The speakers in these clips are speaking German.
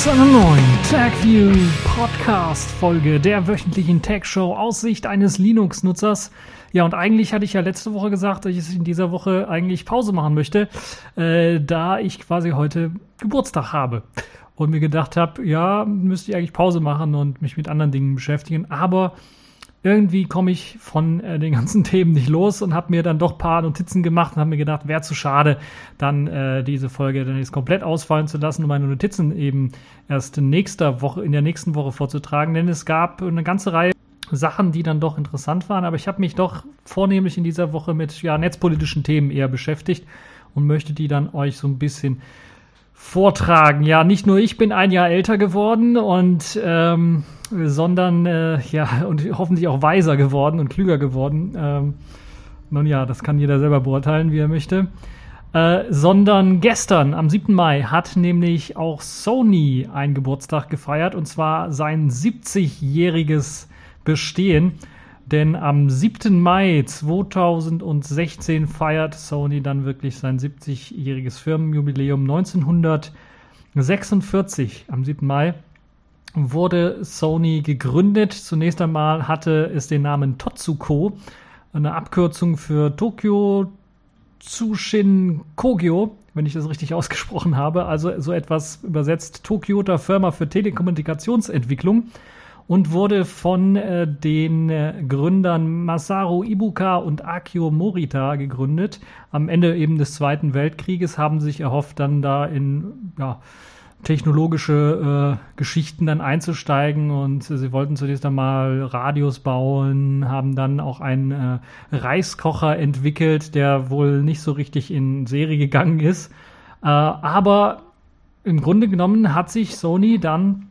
zu einer neuen TagView Podcast Folge der wöchentlichen Tag Show aus eines Linux-Nutzers. Ja, und eigentlich hatte ich ja letzte Woche gesagt, dass ich in dieser Woche eigentlich Pause machen möchte, äh, da ich quasi heute Geburtstag habe. Und mir gedacht habe, ja, müsste ich eigentlich Pause machen und mich mit anderen Dingen beschäftigen. Aber irgendwie komme ich von äh, den ganzen Themen nicht los und habe mir dann doch paar Notizen gemacht und habe mir gedacht, wäre zu schade, dann äh, diese Folge dann jetzt komplett ausfallen zu lassen und meine Notizen eben erst in nächster Woche, in der nächsten Woche vorzutragen, denn es gab eine ganze Reihe Sachen, die dann doch interessant waren, aber ich habe mich doch vornehmlich in dieser Woche mit ja, netzpolitischen Themen eher beschäftigt und möchte die dann euch so ein bisschen vortragen. Ja, nicht nur ich bin ein Jahr älter geworden und ähm, sondern äh, ja und hoffentlich auch weiser geworden und klüger geworden. Ähm, nun ja, das kann jeder selber beurteilen, wie er möchte. Äh, sondern gestern, am 7. Mai, hat nämlich auch Sony einen Geburtstag gefeiert und zwar sein 70-jähriges Bestehen. Denn am 7. Mai 2016 feiert Sony dann wirklich sein 70-jähriges Firmenjubiläum. 1946, am 7. Mai, wurde Sony gegründet. Zunächst einmal hatte es den Namen Totsuko, eine Abkürzung für Tokyo Tsushin Kogyo, wenn ich das richtig ausgesprochen habe. Also so etwas übersetzt Tokyoter Firma für Telekommunikationsentwicklung und wurde von äh, den äh, Gründern Masaru Ibuka und Akio Morita gegründet. Am Ende eben des Zweiten Weltkrieges haben sich erhofft, dann da in ja, technologische äh, Geschichten dann einzusteigen und sie wollten zunächst einmal Radios bauen, haben dann auch einen äh, Reiskocher entwickelt, der wohl nicht so richtig in Serie gegangen ist. Äh, aber im Grunde genommen hat sich Sony dann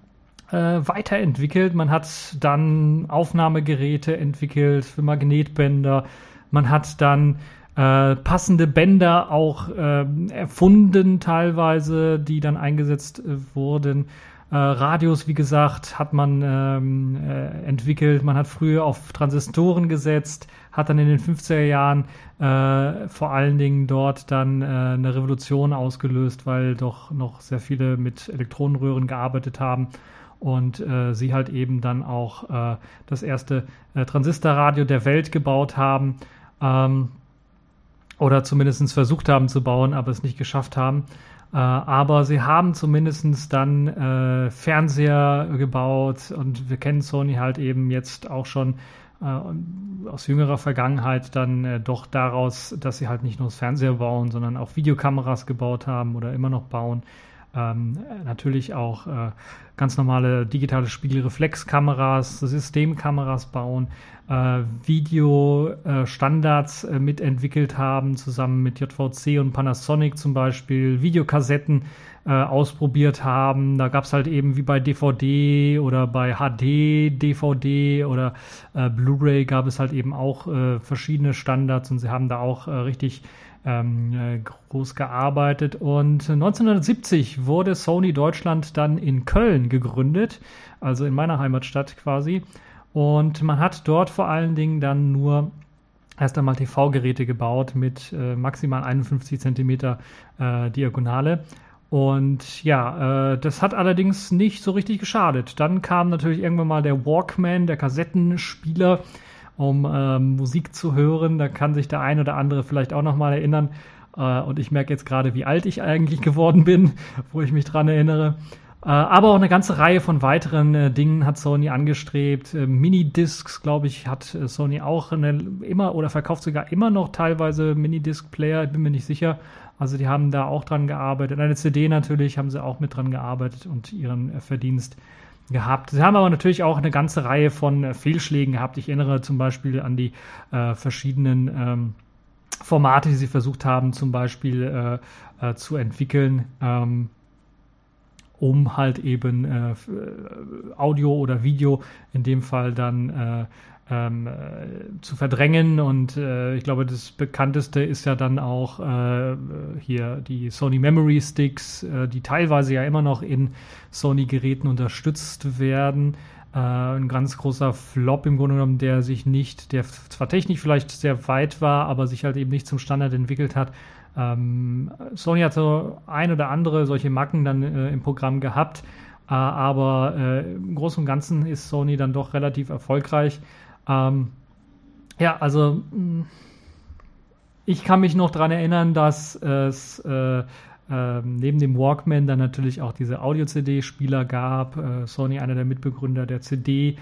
äh, weiterentwickelt. Man hat dann Aufnahmegeräte entwickelt für Magnetbänder. Man hat dann äh, passende Bänder auch äh, erfunden teilweise, die dann eingesetzt äh, wurden. Äh, Radios, wie gesagt, hat man ähm, äh, entwickelt. Man hat früher auf Transistoren gesetzt, hat dann in den 50er Jahren äh, vor allen Dingen dort dann eine Revolution ausgelöst, weil doch noch sehr viele mit Elektronenröhren gearbeitet haben und äh, sie halt eben dann auch äh, das erste äh, Transistorradio der Welt gebaut haben ähm, oder zumindest versucht haben zu bauen, aber es nicht geschafft haben. Äh, aber sie haben zumindest dann äh, Fernseher gebaut und wir kennen Sony halt eben jetzt auch schon äh, aus jüngerer Vergangenheit dann doch daraus, dass sie halt nicht nur das Fernseher bauen, sondern auch Videokameras gebaut haben oder immer noch bauen ähm, natürlich auch äh, ganz normale digitale Spiegelreflexkameras, Systemkameras bauen, äh, Videostandards äh, mitentwicklt haben, zusammen mit JVC und Panasonic zum Beispiel, Videokassetten äh, ausprobiert haben. Da gab es halt eben wie bei DVD oder bei HD, DVD oder äh, Blu-ray gab es halt eben auch äh, verschiedene Standards und sie haben da auch äh, richtig ähm, äh, groß gearbeitet. Und 1970 wurde Sony Deutschland dann in Köln gegründet, also in meiner Heimatstadt quasi. Und man hat dort vor allen Dingen dann nur erst einmal TV-Geräte gebaut mit äh, maximal 51 Zentimeter äh, Diagonale. Und ja, äh, das hat allerdings nicht so richtig geschadet. Dann kam natürlich irgendwann mal der Walkman, der Kassettenspieler, um ähm, Musik zu hören. Da kann sich der ein oder andere vielleicht auch nochmal erinnern. Äh, und ich merke jetzt gerade, wie alt ich eigentlich geworden bin, wo ich mich dran erinnere. Äh, aber auch eine ganze Reihe von weiteren äh, Dingen hat Sony angestrebt. Äh, Minidiscs, glaube ich, hat äh, Sony auch eine, immer oder verkauft sogar immer noch teilweise Minidisc-Player, ich bin mir nicht sicher. Also die haben da auch dran gearbeitet. Eine CD natürlich haben sie auch mit dran gearbeitet und ihren äh, Verdienst gehabt. Sie haben aber natürlich auch eine ganze Reihe von äh, Fehlschlägen gehabt. Ich erinnere zum Beispiel an die verschiedenen ähm, Formate, die sie versucht haben, zum Beispiel zu entwickeln, ähm, um halt eben äh, Audio oder Video in dem Fall dann äh, ähm, äh, zu verdrängen. Und äh, ich glaube, das bekannteste ist ja dann auch äh, hier die Sony Memory Sticks, äh, die teilweise ja immer noch in Sony-Geräten unterstützt werden. Äh, ein ganz großer Flop im Grunde genommen, der sich nicht, der zwar technisch vielleicht sehr weit war, aber sich halt eben nicht zum Standard entwickelt hat. Ähm, Sony hat so ein oder andere solche Macken dann äh, im Programm gehabt, äh, aber äh, im Großen und Ganzen ist Sony dann doch relativ erfolgreich. Ähm, ja, also mm, ich kann mich noch daran erinnern, dass es äh, äh, neben dem Walkman dann natürlich auch diese Audio-CD-Spieler gab. Äh, Sony, einer der Mitbegründer der CD,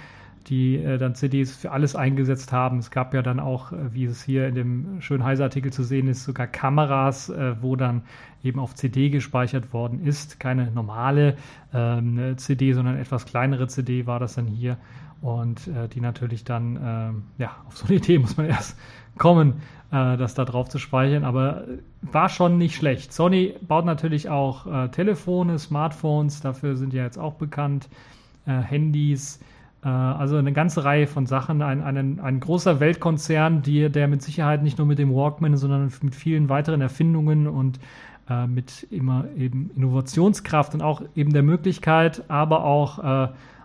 die äh, dann CDs für alles eingesetzt haben. Es gab ja dann auch, äh, wie es hier in dem schönen Heise-Artikel zu sehen ist, sogar Kameras, äh, wo dann eben auf CD gespeichert worden ist. Keine normale ähm, CD, sondern etwas kleinere CD war das dann hier und äh, die natürlich dann, ähm, ja, auf so eine Idee muss man erst kommen, äh, das da drauf zu speichern, aber war schon nicht schlecht. Sony baut natürlich auch äh, Telefone, Smartphones, dafür sind ja jetzt auch bekannt, äh, Handys, äh, also eine ganze Reihe von Sachen. Ein, ein, ein großer Weltkonzern, die, der mit Sicherheit nicht nur mit dem Walkman, sondern mit vielen weiteren Erfindungen und äh, mit immer eben Innovationskraft und auch eben der Möglichkeit, aber auch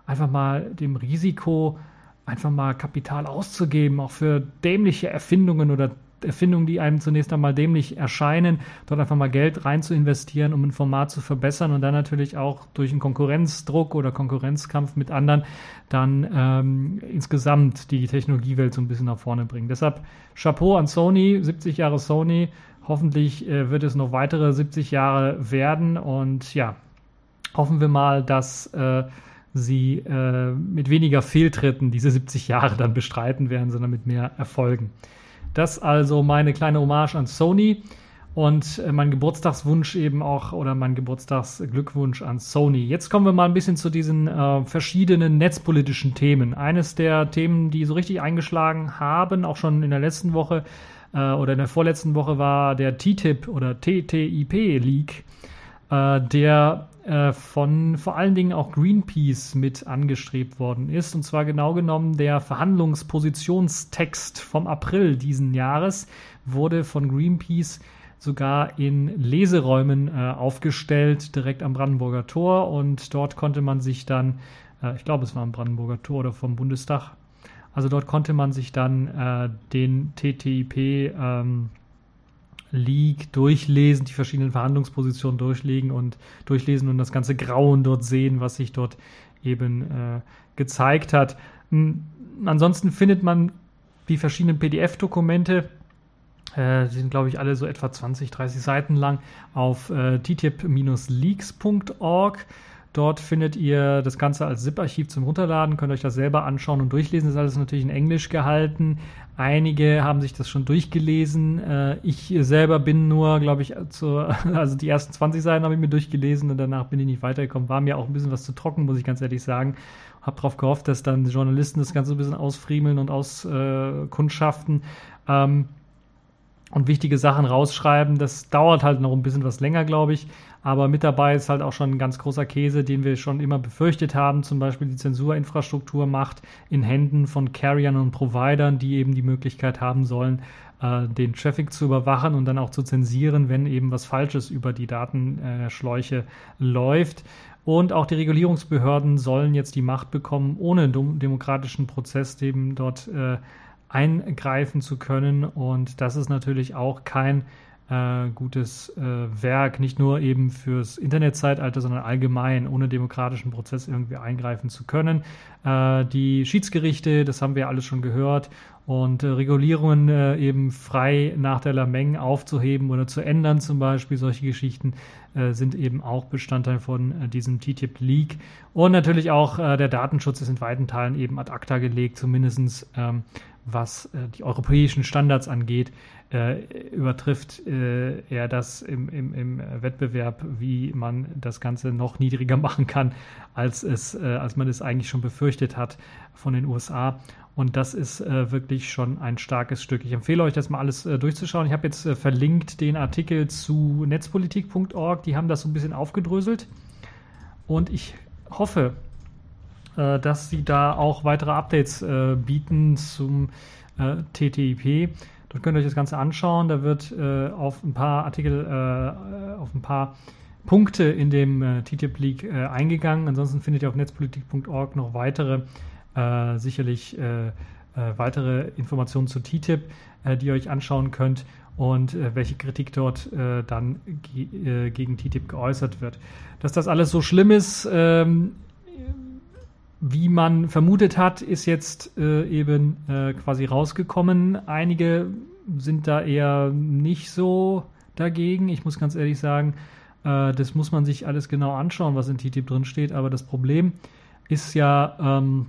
einfach mal dem Risiko, einfach mal Kapital auszugeben, auch für dämliche Erfindungen oder Erfindungen, die einem zunächst einmal dämlich erscheinen, dort einfach mal Geld rein zu investieren, um ein Format zu verbessern und dann natürlich auch durch einen Konkurrenzdruck oder Konkurrenzkampf mit anderen dann ähm, insgesamt die Technologiewelt so ein bisschen nach vorne bringen. Deshalb Chapeau an Sony, 70 Jahre Sony. Hoffentlich äh, wird es noch weitere 70 Jahre werden und ja, hoffen wir mal, dass äh, sie äh, mit weniger Fehltritten diese 70 Jahre dann bestreiten werden, sondern mit mehr Erfolgen. Das also meine kleine Hommage an Sony und äh, mein Geburtstagswunsch eben auch oder mein Geburtstagsglückwunsch an Sony. Jetzt kommen wir mal ein bisschen zu diesen äh, verschiedenen netzpolitischen Themen. Eines der Themen, die so richtig eingeschlagen haben, auch schon in der letzten Woche äh, oder in der vorletzten Woche, war der TTIP oder TTIP-Leak, äh, der äh, von vor allen Dingen auch Greenpeace mit angestrebt worden ist. Und zwar genau genommen der Verhandlungspositionstext vom April diesen Jahres wurde von Greenpeace sogar in Leseräumen äh, aufgestellt, direkt am Brandenburger Tor. Und dort konnte man sich dann, äh, ich glaube, es war am Brandenburger Tor oder vom Bundestag, also dort konnte man sich dann äh, den TTIP ähm, League durchlesen, die verschiedenen Verhandlungspositionen durchlegen und durchlesen und das ganze Grauen dort sehen, was sich dort eben äh, gezeigt hat. Hm, ansonsten findet man die verschiedenen PDF-Dokumente, äh, die sind glaube ich alle so etwa 20, 30 Seiten lang, auf äh, ttip-leaks.org. Dort findet ihr das Ganze als ZIP-Archiv zum Runterladen, könnt euch das selber anschauen und durchlesen. Das ist alles natürlich in Englisch gehalten. Einige haben sich das schon durchgelesen. Äh, ich selber bin nur, glaube ich, zur, also die ersten 20 Seiten habe ich mir durchgelesen und danach bin ich nicht weitergekommen. War mir auch ein bisschen was zu trocken, muss ich ganz ehrlich sagen. Habe darauf gehofft, dass dann Journalisten das Ganze ein bisschen ausfriemeln und auskundschaften. Ähm, und wichtige Sachen rausschreiben. Das dauert halt noch ein bisschen was länger, glaube ich. Aber mit dabei ist halt auch schon ein ganz großer Käse, den wir schon immer befürchtet haben. Zum Beispiel die Zensurinfrastruktur macht in Händen von Carriern und Providern, die eben die Möglichkeit haben sollen, äh, den Traffic zu überwachen und dann auch zu zensieren, wenn eben was Falsches über die Datenschläuche läuft. Und auch die Regulierungsbehörden sollen jetzt die Macht bekommen, ohne demokratischen Prozess eben dort äh, eingreifen zu können. Und das ist natürlich auch kein äh, gutes äh, Werk, nicht nur eben fürs Internetzeitalter, sondern allgemein, ohne demokratischen Prozess irgendwie eingreifen zu können. Äh, die Schiedsgerichte, das haben wir alles schon gehört, und äh, Regulierungen äh, eben frei nach der Lameng aufzuheben oder zu ändern, zum Beispiel solche Geschichten, äh, sind eben auch Bestandteil von diesem TTIP-Leak. Und natürlich auch der Datenschutz ist in weiten Teilen eben ad acta gelegt, zumindest ähm, was die europäischen Standards angeht äh, übertrifft äh, er das im, im, im, Wettbewerb, wie man das Ganze noch niedriger machen kann, als, es, äh, als man es eigentlich schon befürchtet hat von den USA. Und das ist äh, wirklich schon ein starkes Stück. Ich empfehle euch, das mal alles äh, durchzuschauen. Ich habe jetzt äh, verlinkt den Artikel zu netzpolitik.org. Die haben das so ein bisschen aufgedröselt. Und ich hoffe, dass sie da auch weitere Updates bieten zum TTIP. Dort könnt ihr euch das Ganze anschauen. Da wird äh, auf ein paar Artikel, äh, auf ein paar Punkte in dem äh, TTIP League äh, eingegangen. Ansonsten findet ihr auf netzpolitik.org noch weitere, äh, sicherlich äh, weitere Informationen zu TTIP, die ihr euch anschauen könnt. und äh, welche Kritik dort äh, dann ge äh, gegen TTIP geäußert wird. Dass das alles so schlimm ist, ähm, wie man vermutet hat, ist jetzt äh, eben äh, quasi rausgekommen. Einige sind da eher nicht so dagegen. Ich muss ganz ehrlich sagen, äh, das muss man sich alles genau anschauen, was in TTIP drin steht. Aber das Problem ist ja ähm,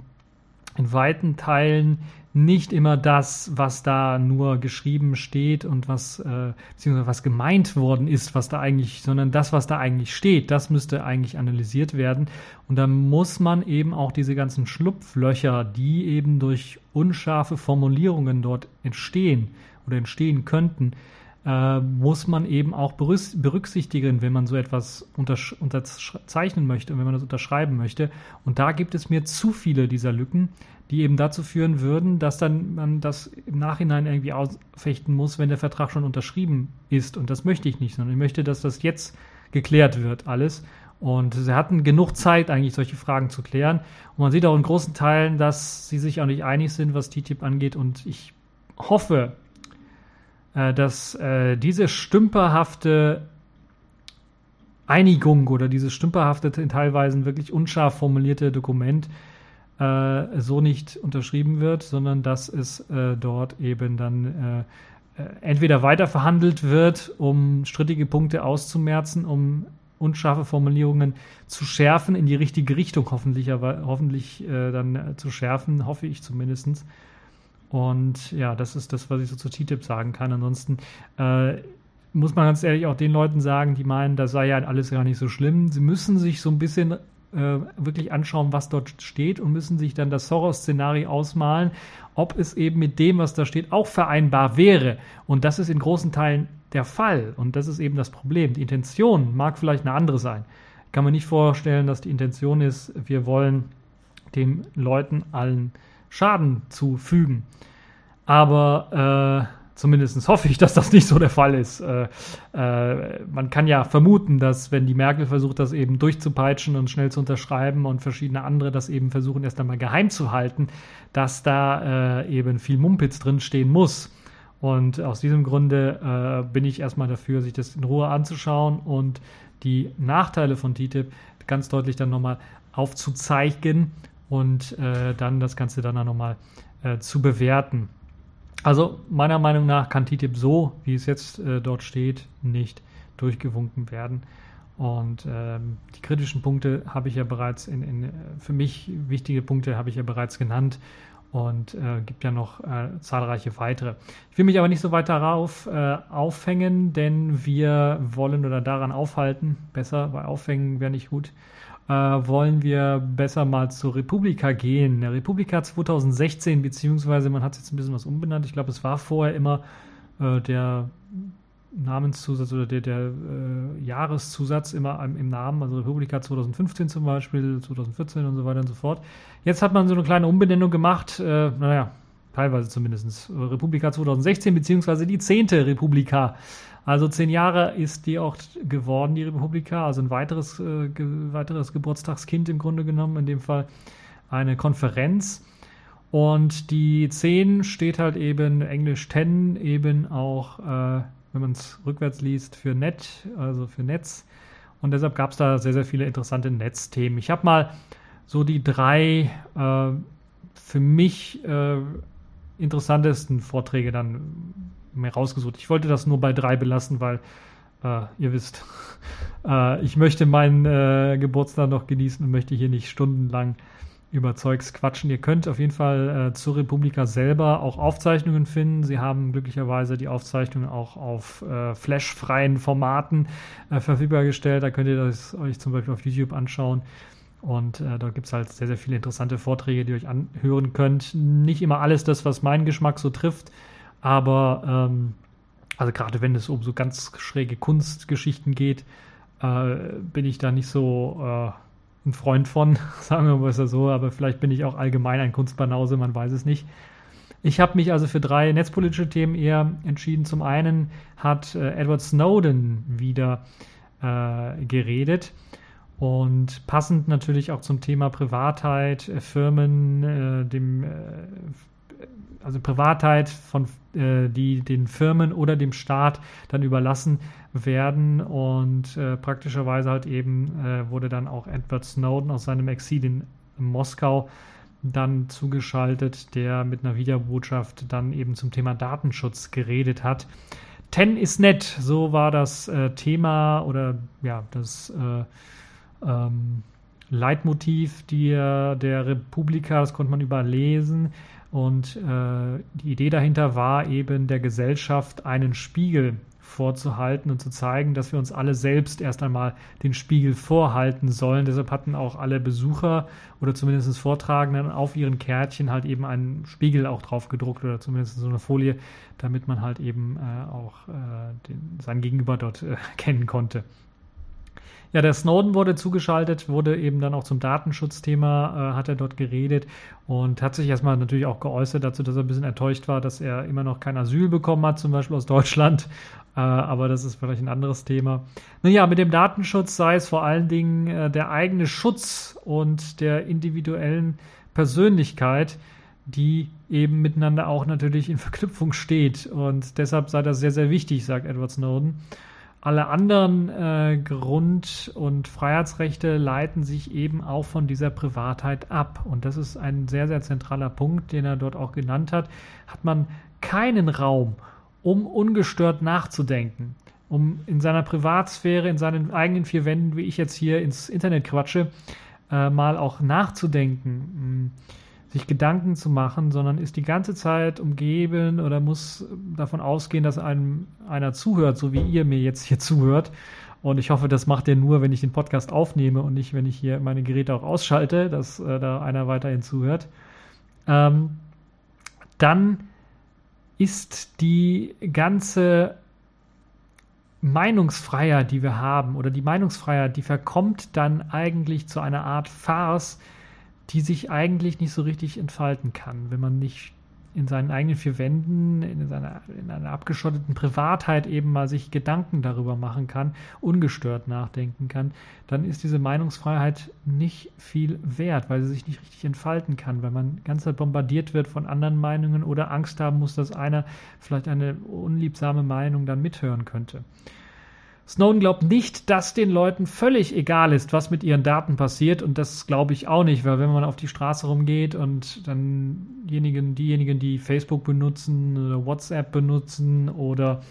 in weiten Teilen nicht immer das, was da nur geschrieben steht und was, äh, beziehungsweise was gemeint worden ist, was da eigentlich, sondern das, was da eigentlich steht, das müsste eigentlich analysiert werden. Und da muss man eben auch diese ganzen Schlupflöcher, die eben durch unscharfe Formulierungen dort entstehen oder entstehen könnten, äh, muss man eben auch berücksichtigen, wenn man so etwas unterzeichnen möchte und wenn man das unterschreiben möchte. Und da gibt es mir zu viele dieser Lücken, die eben dazu führen würden, dass dann man das im Nachhinein irgendwie ausfechten muss, wenn der Vertrag schon unterschrieben ist. Und das möchte ich nicht, sondern ich möchte, dass das jetzt geklärt wird, alles. Und sie hatten genug Zeit, eigentlich solche Fragen zu klären. Und man sieht auch in großen Teilen, dass sie sich auch nicht einig sind, was TTIP angeht. Und ich hoffe, äh, dass äh, diese stümperhafte Einigung oder dieses stümperhafte, teilweise wirklich unscharf formulierte Dokument äh, so nicht unterschrieben wird, sondern dass es äh, dort eben dann äh, äh entweder weiter verhandelt wird, um strittige Punkte auszumerzen, um unscharfe Formulierungen zu schärfen, in die richtige Richtung hoffentlich, aber hoffentlich äh, dann zu schärfen, hoffe ich zumindestens und ja, das ist das, was ich so zu TTIP sagen kann. Ansonsten äh, muss man ganz ehrlich auch den Leuten sagen, die meinen, das sei ja alles gar nicht so schlimm. Sie müssen sich so ein bisschen äh, wirklich anschauen, was dort steht und müssen sich dann das Soros-Szenario ausmalen, ob es eben mit dem, was da steht, auch vereinbar wäre. Und das ist in großen Teilen der Fall. Und das ist eben das Problem. Die Intention mag vielleicht eine andere sein. Ich kann mir nicht vorstellen, dass die Intention ist, wir wollen den Leuten allen Schaden zufügen. Aber äh, zumindest hoffe ich, dass das nicht so der Fall ist. Äh, äh, man kann ja vermuten, dass wenn die Merkel versucht, das eben durchzupeitschen und schnell zu unterschreiben und verschiedene andere das eben versuchen, erst einmal geheim zu halten, dass da äh, eben viel Mumpitz drinstehen muss. Und aus diesem Grunde äh, bin ich erstmal dafür, sich das in Ruhe anzuschauen und die Nachteile von TTIP ganz deutlich dann nochmal aufzuzeigen und äh, dann das Ganze dann nochmal äh, zu bewerten. Also meiner Meinung nach kann TTIP so, wie es jetzt äh, dort steht, nicht durchgewunken werden. Und ähm, die kritischen Punkte habe ich ja bereits in, in, für mich wichtige Punkte habe ich ja bereits genannt und äh, gibt ja noch äh, zahlreiche weitere. Ich will mich aber nicht so weiter darauf äh, aufhängen, denn wir wollen oder daran aufhalten, besser, weil aufhängen wäre nicht gut, äh, wollen wir besser mal zur Republika gehen. Der Republika 2016, beziehungsweise man hat jetzt ein bisschen was umbenannt. Ich glaube, es war vorher immer äh, der Namenszusatz oder der, der äh, Jahreszusatz immer im, im Namen, also Republika 2015 zum Beispiel, 2014 und so weiter und so fort. Jetzt hat man so eine kleine Umbenennung gemacht, äh, naja, teilweise zumindest. Republika 2016, beziehungsweise die zehnte Republika. Also zehn Jahre ist die auch geworden, die Republika, also ein weiteres, äh, ge weiteres Geburtstagskind im Grunde genommen, in dem Fall eine Konferenz. Und die 10 steht halt eben, Englisch 10, eben auch, äh, wenn man es rückwärts liest, für Net, also für Netz. Und deshalb gab es da sehr, sehr viele interessante Netzthemen. Ich habe mal so die drei äh, für mich äh, interessantesten Vorträge dann mehr rausgesucht. Ich wollte das nur bei drei belassen, weil äh, ihr wisst, äh, ich möchte meinen äh, Geburtstag noch genießen und möchte hier nicht stundenlang über Zeugs quatschen. Ihr könnt auf jeden Fall zur Republika selber auch Aufzeichnungen finden. Sie haben glücklicherweise die Aufzeichnungen auch auf flashfreien Formaten verfügbar gestellt. Da könnt ihr das euch zum Beispiel auf YouTube anschauen. Und äh, da gibt es halt sehr, sehr viele interessante Vorträge, die ihr euch anhören könnt. Nicht immer alles das, was meinen Geschmack so trifft, aber ähm, also gerade wenn es um so ganz schräge Kunstgeschichten geht, äh, bin ich da nicht so äh, ein Freund von, sagen wir mal so, aber vielleicht bin ich auch allgemein ein Kunstbanause, man weiß es nicht. Ich habe mich also für drei netzpolitische Themen eher entschieden. Zum einen hat äh, Edward Snowden wieder äh, geredet und passend natürlich auch zum Thema Privatheit, äh, Firmen, äh, dem, äh, also Privatheit von äh, die den Firmen oder dem Staat dann überlassen werden und äh, praktischerweise halt eben äh, wurde dann auch Edward Snowden aus seinem Exil in Moskau dann zugeschaltet, der mit einer Videobotschaft dann eben zum Thema Datenschutz geredet hat. Ten ist nett, so war das äh, Thema oder ja, das äh, ähm, Leitmotiv der, der Republika, das konnte man überlesen. Und äh, die Idee dahinter war eben der Gesellschaft einen Spiegel vorzuhalten und zu zeigen, dass wir uns alle selbst erst einmal den Spiegel vorhalten sollen. Deshalb hatten auch alle Besucher oder zumindest Vortragenden auf ihren Kärtchen halt eben einen Spiegel auch drauf gedruckt oder zumindest so eine Folie, damit man halt eben äh, auch äh, den, sein Gegenüber dort äh, kennen konnte. Ja, der Snowden wurde zugeschaltet, wurde eben dann auch zum Datenschutzthema, äh, hat er dort geredet und hat sich erstmal natürlich auch geäußert dazu, dass er ein bisschen enttäuscht war, dass er immer noch kein Asyl bekommen hat, zum Beispiel aus Deutschland. Äh, aber das ist vielleicht ein anderes Thema. Naja, mit dem Datenschutz sei es vor allen Dingen äh, der eigene Schutz und der individuellen Persönlichkeit, die eben miteinander auch natürlich in Verknüpfung steht. Und deshalb sei das sehr, sehr wichtig, sagt Edward Snowden. Alle anderen äh, Grund- und Freiheitsrechte leiten sich eben auch von dieser Privatheit ab. Und das ist ein sehr, sehr zentraler Punkt, den er dort auch genannt hat. Hat man keinen Raum, um ungestört nachzudenken, um in seiner Privatsphäre, in seinen eigenen vier Wänden, wie ich jetzt hier ins Internet quatsche, äh, mal auch nachzudenken. Mh sich Gedanken zu machen, sondern ist die ganze Zeit umgeben oder muss davon ausgehen, dass einem einer zuhört, so wie ihr mir jetzt hier zuhört. Und ich hoffe, das macht ihr nur, wenn ich den Podcast aufnehme und nicht, wenn ich hier meine Geräte auch ausschalte, dass äh, da einer weiterhin zuhört. Ähm, dann ist die ganze Meinungsfreiheit, die wir haben, oder die Meinungsfreiheit, die verkommt dann eigentlich zu einer Art Farce, die sich eigentlich nicht so richtig entfalten kann, wenn man nicht in seinen eigenen vier Wänden, in, seiner, in einer abgeschotteten Privatheit eben mal sich Gedanken darüber machen kann, ungestört nachdenken kann, dann ist diese Meinungsfreiheit nicht viel wert, weil sie sich nicht richtig entfalten kann, weil man ganz bombardiert wird von anderen Meinungen oder Angst haben muss, dass einer vielleicht eine unliebsame Meinung dann mithören könnte. Snowden glaubt nicht, dass den Leuten völlig egal ist, was mit ihren Daten passiert. Und das glaube ich auch nicht, weil wenn man auf die Straße rumgeht und dann diejenigen, diejenigen die Facebook benutzen oder WhatsApp benutzen oder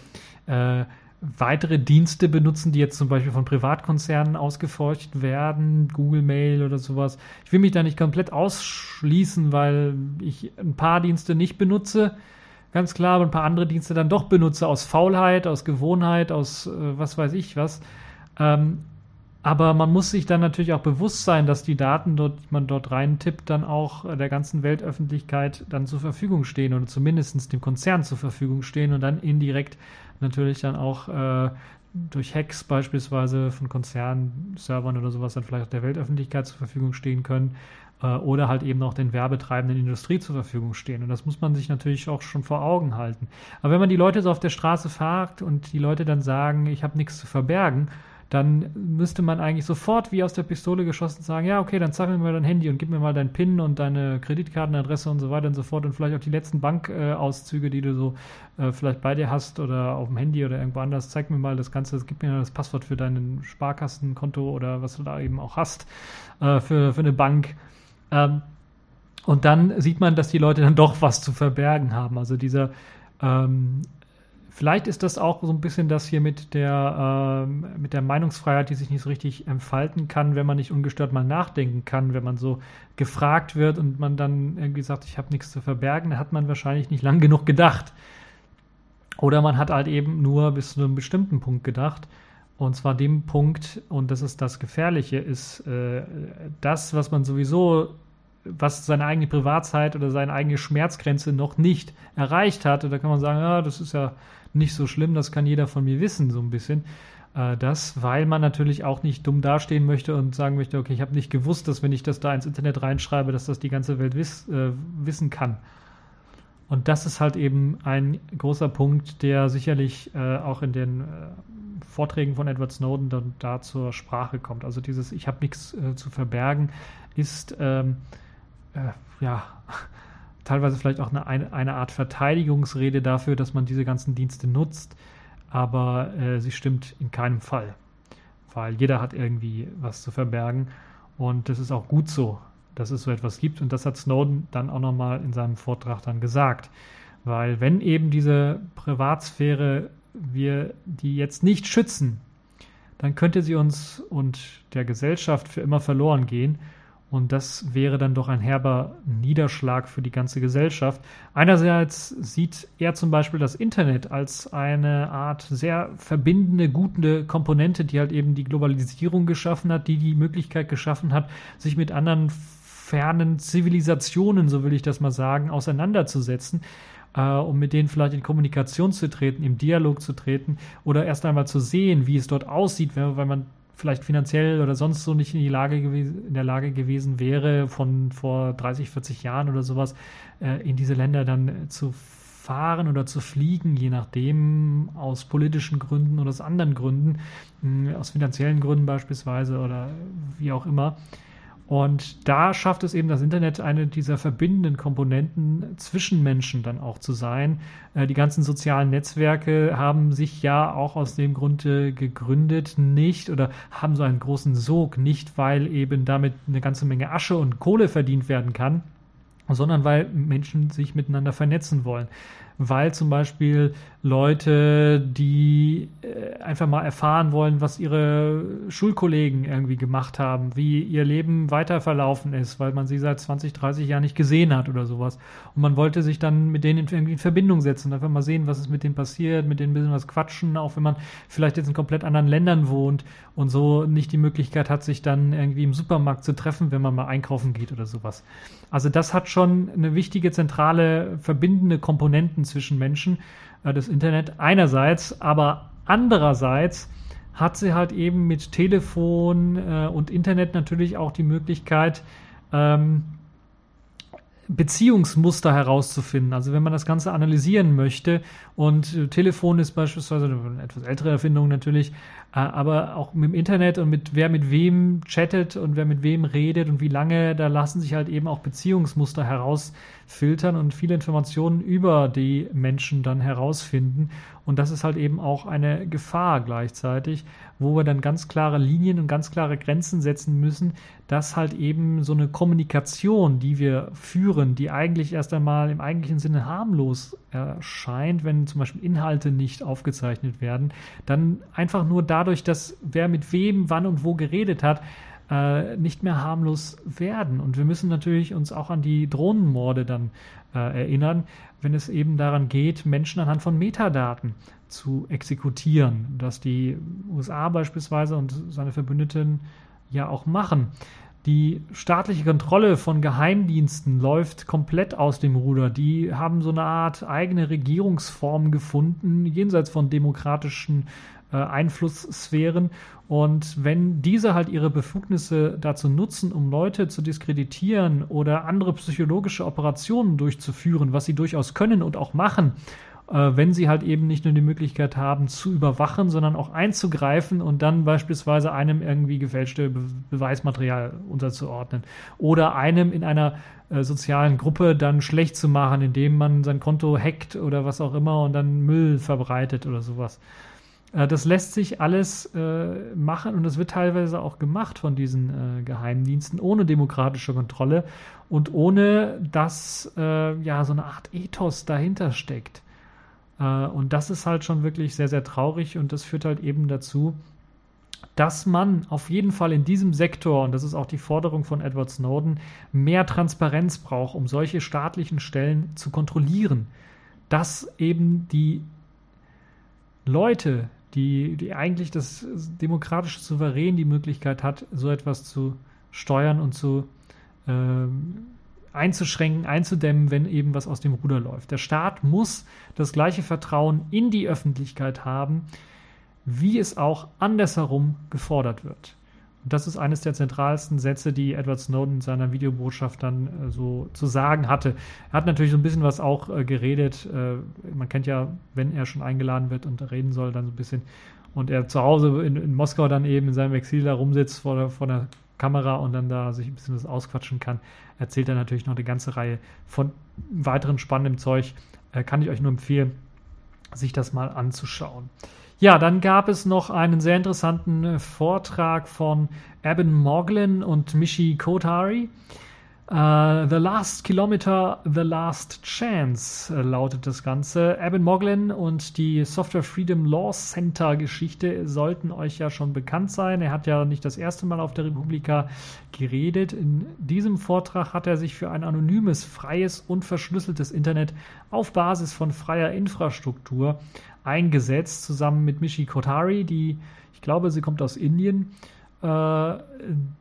äh, weitere Dienste benutzen, die jetzt zum Beispiel von Privatkonzernen ausgeforscht werden, Google Mail oder sowas. Ich will mich da nicht komplett ausschließen, weil ich ein paar Dienste nicht benutze ganz klar, aber ein paar andere Dienste dann doch benutze aus Faulheit, aus Gewohnheit, aus äh, was weiß ich was. Ähm, aber man muss sich dann natürlich auch bewusst sein, dass die Daten, dort, die man dort reintippt, dann auch der ganzen Weltöffentlichkeit dann zur Verfügung stehen oder zumindest dem Konzern zur Verfügung stehen und dann indirekt natürlich dann auch äh, durch Hacks beispielsweise von Konzernen, Servern oder sowas dann vielleicht auch der Weltöffentlichkeit zur Verfügung stehen können äh, oder halt eben auch den werbetreibenden Industrie zur Verfügung stehen. Und das muss man sich natürlich auch schon vor Augen halten. Aber wenn man die Leute so auf der Straße fragt und die Leute dann sagen, ich habe nichts zu verbergen, dann müsste man eigentlich sofort wie aus der Pistole geschossen sagen, ja, okay, dann zeig mir mal dein Handy und gib mir mal dein PIN und deine Kreditkartenadresse und so weiter und so fort und vielleicht auch die letzten Bankauszüge, äh, die du so äh, vielleicht bei dir hast oder auf dem Handy oder irgendwo anders. Zeig mir mal das Ganze, gib mir das Passwort für dein Sparkassenkonto oder was du da eben auch hast äh, für, für eine Bank. Ähm, und dann sieht man, dass die Leute dann doch was zu verbergen haben. Also dieser, ähm, vielleicht ist das auch so ein bisschen das hier mit der, ähm, mit der Meinungsfreiheit, die sich nicht so richtig entfalten kann, wenn man nicht ungestört mal nachdenken kann, wenn man so gefragt wird und man dann irgendwie sagt, ich habe nichts zu verbergen, dann hat man wahrscheinlich nicht lang genug gedacht. Oder man hat halt eben nur bis zu einem bestimmten Punkt gedacht. Und zwar dem Punkt, und das ist das Gefährliche, ist äh, das, was man sowieso was seine eigene Privatzeit oder seine eigene Schmerzgrenze noch nicht erreicht hat. Und da kann man sagen, ja, das ist ja nicht so schlimm, das kann jeder von mir wissen, so ein bisschen. Äh, das, weil man natürlich auch nicht dumm dastehen möchte und sagen möchte, okay, ich habe nicht gewusst, dass wenn ich das da ins Internet reinschreibe, dass das die ganze Welt wiss, äh, wissen kann. Und das ist halt eben ein großer Punkt, der sicherlich äh, auch in den äh, Vorträgen von Edward Snowden dann da zur Sprache kommt. Also dieses Ich habe nichts äh, zu verbergen ist ähm, äh, ja, teilweise vielleicht auch eine, eine Art Verteidigungsrede dafür, dass man diese ganzen Dienste nutzt, aber äh, sie stimmt in keinem Fall, weil jeder hat irgendwie was zu verbergen und das ist auch gut so, dass es so etwas gibt und das hat Snowden dann auch nochmal in seinem Vortrag dann gesagt, weil wenn eben diese Privatsphäre wir die jetzt nicht schützen, dann könnte sie uns und der Gesellschaft für immer verloren gehen. Und das wäre dann doch ein herber Niederschlag für die ganze Gesellschaft. Einerseits sieht er zum Beispiel das Internet als eine Art sehr verbindende, gute Komponente, die halt eben die Globalisierung geschaffen hat, die die Möglichkeit geschaffen hat, sich mit anderen fernen Zivilisationen, so will ich das mal sagen, auseinanderzusetzen äh, um mit denen vielleicht in Kommunikation zu treten, im Dialog zu treten oder erst einmal zu sehen, wie es dort aussieht, weil man vielleicht finanziell oder sonst so nicht in, die Lage in der Lage gewesen wäre, von vor 30, 40 Jahren oder sowas äh, in diese Länder dann zu fahren oder zu fliegen, je nachdem, aus politischen Gründen oder aus anderen Gründen, aus finanziellen Gründen beispielsweise oder wie auch immer. Und da schafft es eben das Internet, eine dieser verbindenden Komponenten zwischen Menschen dann auch zu sein. Äh, die ganzen sozialen Netzwerke haben sich ja auch aus dem Grunde gegründet, nicht oder haben so einen großen Sog, nicht weil eben damit eine ganze Menge Asche und Kohle verdient werden kann, sondern weil Menschen sich miteinander vernetzen wollen weil zum Beispiel Leute, die äh, einfach mal erfahren wollen, was ihre Schulkollegen irgendwie gemacht haben, wie ihr Leben weiter verlaufen ist, weil man sie seit 20, 30 Jahren nicht gesehen hat oder sowas. Und man wollte sich dann mit denen irgendwie in Verbindung setzen einfach mal sehen, was ist mit denen passiert, mit denen ein bisschen was quatschen, auch wenn man vielleicht jetzt in komplett anderen Ländern wohnt und so nicht die Möglichkeit hat, sich dann irgendwie im Supermarkt zu treffen, wenn man mal einkaufen geht oder sowas. Also das hat schon eine wichtige zentrale verbindende Komponenten zwischen Menschen, das Internet einerseits, aber andererseits hat sie halt eben mit Telefon äh, und Internet natürlich auch die Möglichkeit, ähm, Beziehungsmuster herauszufinden. Also wenn man das Ganze analysieren möchte und äh, Telefon ist beispielsweise eine etwas ältere Erfindung natürlich, äh, aber auch mit dem Internet und mit wer mit wem chattet und wer mit wem redet und wie lange, da lassen sich halt eben auch Beziehungsmuster herausfiltern und viele Informationen über die Menschen dann herausfinden. Und das ist halt eben auch eine Gefahr gleichzeitig, wo wir dann ganz klare Linien und ganz klare Grenzen setzen müssen, dass halt eben so eine Kommunikation, die wir führen, die eigentlich erst einmal im eigentlichen Sinne harmlos erscheint, wenn zum Beispiel Inhalte nicht aufgezeichnet werden, dann einfach nur dadurch, dass wer mit wem, wann und wo geredet hat, äh, nicht mehr harmlos werden. Und wir müssen natürlich uns auch an die Drohnenmorde dann äh, erinnern, wenn es eben daran geht, Menschen anhand von Metadaten zu exekutieren, dass die USA beispielsweise und seine Verbündeten ja auch machen. Die staatliche Kontrolle von Geheimdiensten läuft komplett aus dem Ruder. Die haben so eine Art eigene Regierungsform gefunden, jenseits von demokratischen äh, Einflusssphären. Und wenn diese halt ihre Befugnisse dazu nutzen, um Leute zu diskreditieren oder andere psychologische Operationen durchzuführen, was sie durchaus können und auch machen, äh, wenn sie halt eben nicht nur die Möglichkeit haben zu überwachen, sondern auch einzugreifen und dann beispielsweise einem irgendwie gefälschte Be Beweismaterial unterzuordnen oder einem in einer äh, sozialen Gruppe dann schlecht zu machen, indem man sein Konto hackt oder was auch immer und dann Müll verbreitet oder sowas. Äh, das lässt sich alles äh, machen und das wird teilweise auch gemacht von diesen äh, Geheimdiensten ohne demokratische Kontrolle und ohne dass äh, ja so eine Art Ethos dahinter steckt. Äh, und das ist halt schon wirklich sehr, sehr traurig und das führt halt eben dazu, dass man auf jeden Fall in diesem Sektor, und das ist auch die Forderung von Edward Snowden, mehr Transparenz braucht, um solche staatlichen Stellen zu kontrollieren. Dass eben die Leute, die, die eigentlich das demokratische Souverän die Möglichkeit hat, so etwas zu steuern und zu ähm, einzuschränken, einzudämmen, wenn eben was aus dem Ruder läuft. Der Staat muss das gleiche Vertrauen in die Öffentlichkeit haben, wie es auch andersherum gefordert wird. Und das ist eines der zentralsten Sätze, die Edward Snowden in seiner Videobotschaft dann äh, so zu sagen hatte. Er hat natürlich so ein bisschen was auch äh, geredet. Äh, man kennt ja, wenn er schon eingeladen wird und reden soll, dann so ein bisschen. Und er zu Hause in, in Moskau dann eben in seinem Exil da rumsitzt vor der, vor der Kamera und dann da sich ein bisschen was ausquatschen kann, erzählt er natürlich noch eine ganze Reihe von weiteren spannendem Zeug. Äh, kann ich euch nur empfehlen, sich das mal anzuschauen. Ja, dann gab es noch einen sehr interessanten äh, Vortrag von Eben Moglin und Mishi Kotari. Uh, the Last Kilometer, The Last Chance uh, lautet das Ganze. Eben Moglin und die Software Freedom Law Center Geschichte sollten euch ja schon bekannt sein. Er hat ja nicht das erste Mal auf der Republika geredet. In diesem Vortrag hat er sich für ein anonymes, freies und verschlüsseltes Internet auf Basis von freier Infrastruktur eingesetzt, zusammen mit Mishi Kotari, die, ich glaube, sie kommt aus Indien äh,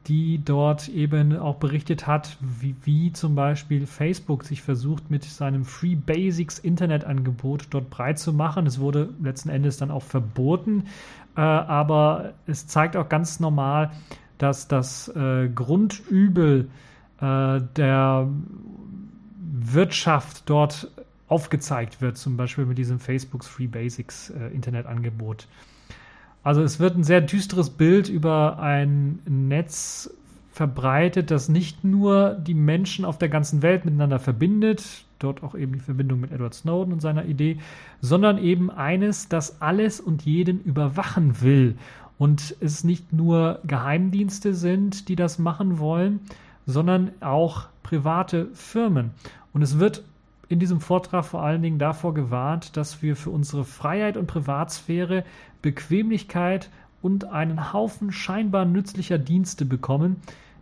die dort eben auch berichtet hat, wie, wie, zum Beispiel Facebook sich versucht, mit seinem Free Basics Internetangebot dort breit zu machen. Es wurde letzten Endes dann auch verboten, äh, aber es zeigt auch ganz normal, dass das äh, Grundübel äh, der Wirtschaft dort aufgezeigt wird, zum Beispiel mit diesem Facebooks Free Basics äh, Internetangebot. Also es wird ein sehr düsteres Bild über ein Netz verbreitet, das nicht nur die Menschen auf der ganzen Welt miteinander verbindet, dort auch eben die Verbindung mit Edward Snowden und seiner Idee, sondern eben eines, das alles und jeden überwachen will. Und es nicht nur Geheimdienste sind, die das machen wollen, sondern auch private Firmen. Und es wird in diesem Vortrag vor allen Dingen davor gewarnt, dass wir für unsere Freiheit und Privatsphäre Bequemlichkeit und einen Haufen scheinbar nützlicher Dienste bekommen,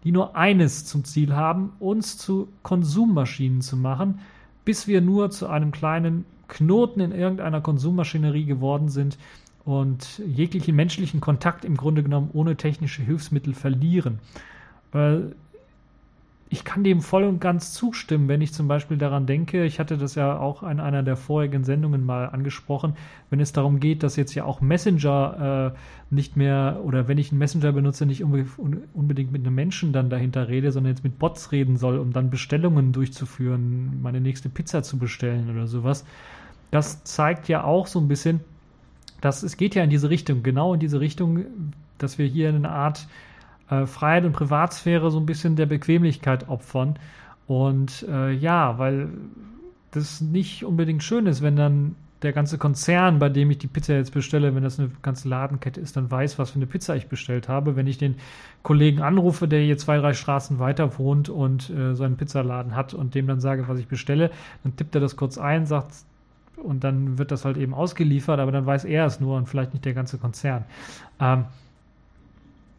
die nur eines zum Ziel haben, uns zu Konsummaschinen zu machen, bis wir nur zu einem kleinen Knoten in irgendeiner Konsummaschinerie geworden sind und jeglichen menschlichen Kontakt im Grunde genommen ohne technische Hilfsmittel verlieren. Ich kann dem voll und ganz zustimmen, wenn ich zum Beispiel daran denke, ich hatte das ja auch in einer der vorigen Sendungen mal angesprochen, wenn es darum geht, dass jetzt ja auch Messenger äh, nicht mehr, oder wenn ich einen Messenger benutze, nicht unbedingt mit einem Menschen dann dahinter rede, sondern jetzt mit Bots reden soll, um dann Bestellungen durchzuführen, meine nächste Pizza zu bestellen oder sowas. Das zeigt ja auch so ein bisschen, dass es geht ja in diese Richtung, genau in diese Richtung, dass wir hier eine Art äh, Freiheit und Privatsphäre so ein bisschen der Bequemlichkeit opfern. Und äh, ja, weil das nicht unbedingt schön ist, wenn dann der ganze Konzern, bei dem ich die Pizza jetzt bestelle, wenn das eine ganze Ladenkette ist, dann weiß, was für eine Pizza ich bestellt habe. Wenn ich den Kollegen anrufe, der hier zwei, drei Straßen weiter wohnt und äh, so einen Pizzaladen hat und dem dann sage, was ich bestelle, dann tippt er das kurz ein, sagt und dann wird das halt eben ausgeliefert, aber dann weiß er es nur und vielleicht nicht der ganze Konzern. Ähm,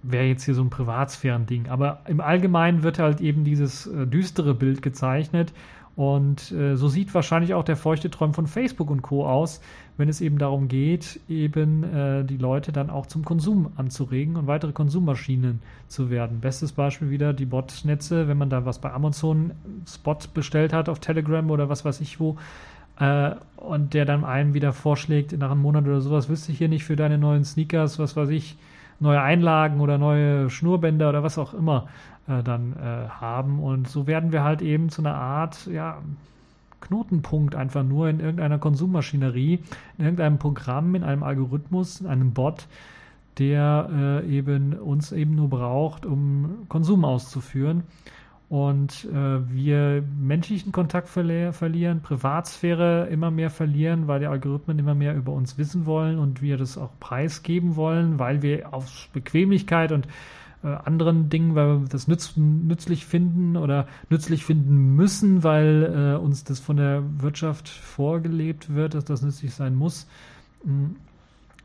wäre jetzt hier so ein Privatsphären-Ding. Aber im Allgemeinen wird halt eben dieses äh, düstere Bild gezeichnet. Und äh, so sieht wahrscheinlich auch der feuchte Träum von Facebook und Co. aus, wenn es eben darum geht, eben äh, die Leute dann auch zum Konsum anzuregen und weitere Konsummaschinen zu werden. Bestes Beispiel wieder die Botnetze, wenn man da was bei Amazon Spot bestellt hat auf Telegram oder was weiß ich wo, äh, und der dann einem wieder vorschlägt, nach einem Monat oder sowas, wüsste ich hier nicht für deine neuen Sneakers, was weiß ich, neue Einlagen oder neue Schnurbänder oder was auch immer äh, dann äh, haben. Und so werden wir halt eben zu einer Art, ja, Knotenpunkt einfach nur in irgendeiner Konsummaschinerie, in irgendeinem Programm, in einem Algorithmus, in einem Bot, der äh, eben uns eben nur braucht, um Konsum auszuführen und äh, wir menschlichen Kontakt verli verlieren, Privatsphäre immer mehr verlieren, weil die Algorithmen immer mehr über uns wissen wollen und wir das auch preisgeben wollen, weil wir auf Bequemlichkeit und äh, anderen Dingen, weil wir das nütz nützlich finden oder nützlich finden müssen, weil äh, uns das von der Wirtschaft vorgelebt wird, dass das nützlich sein muss. Mhm.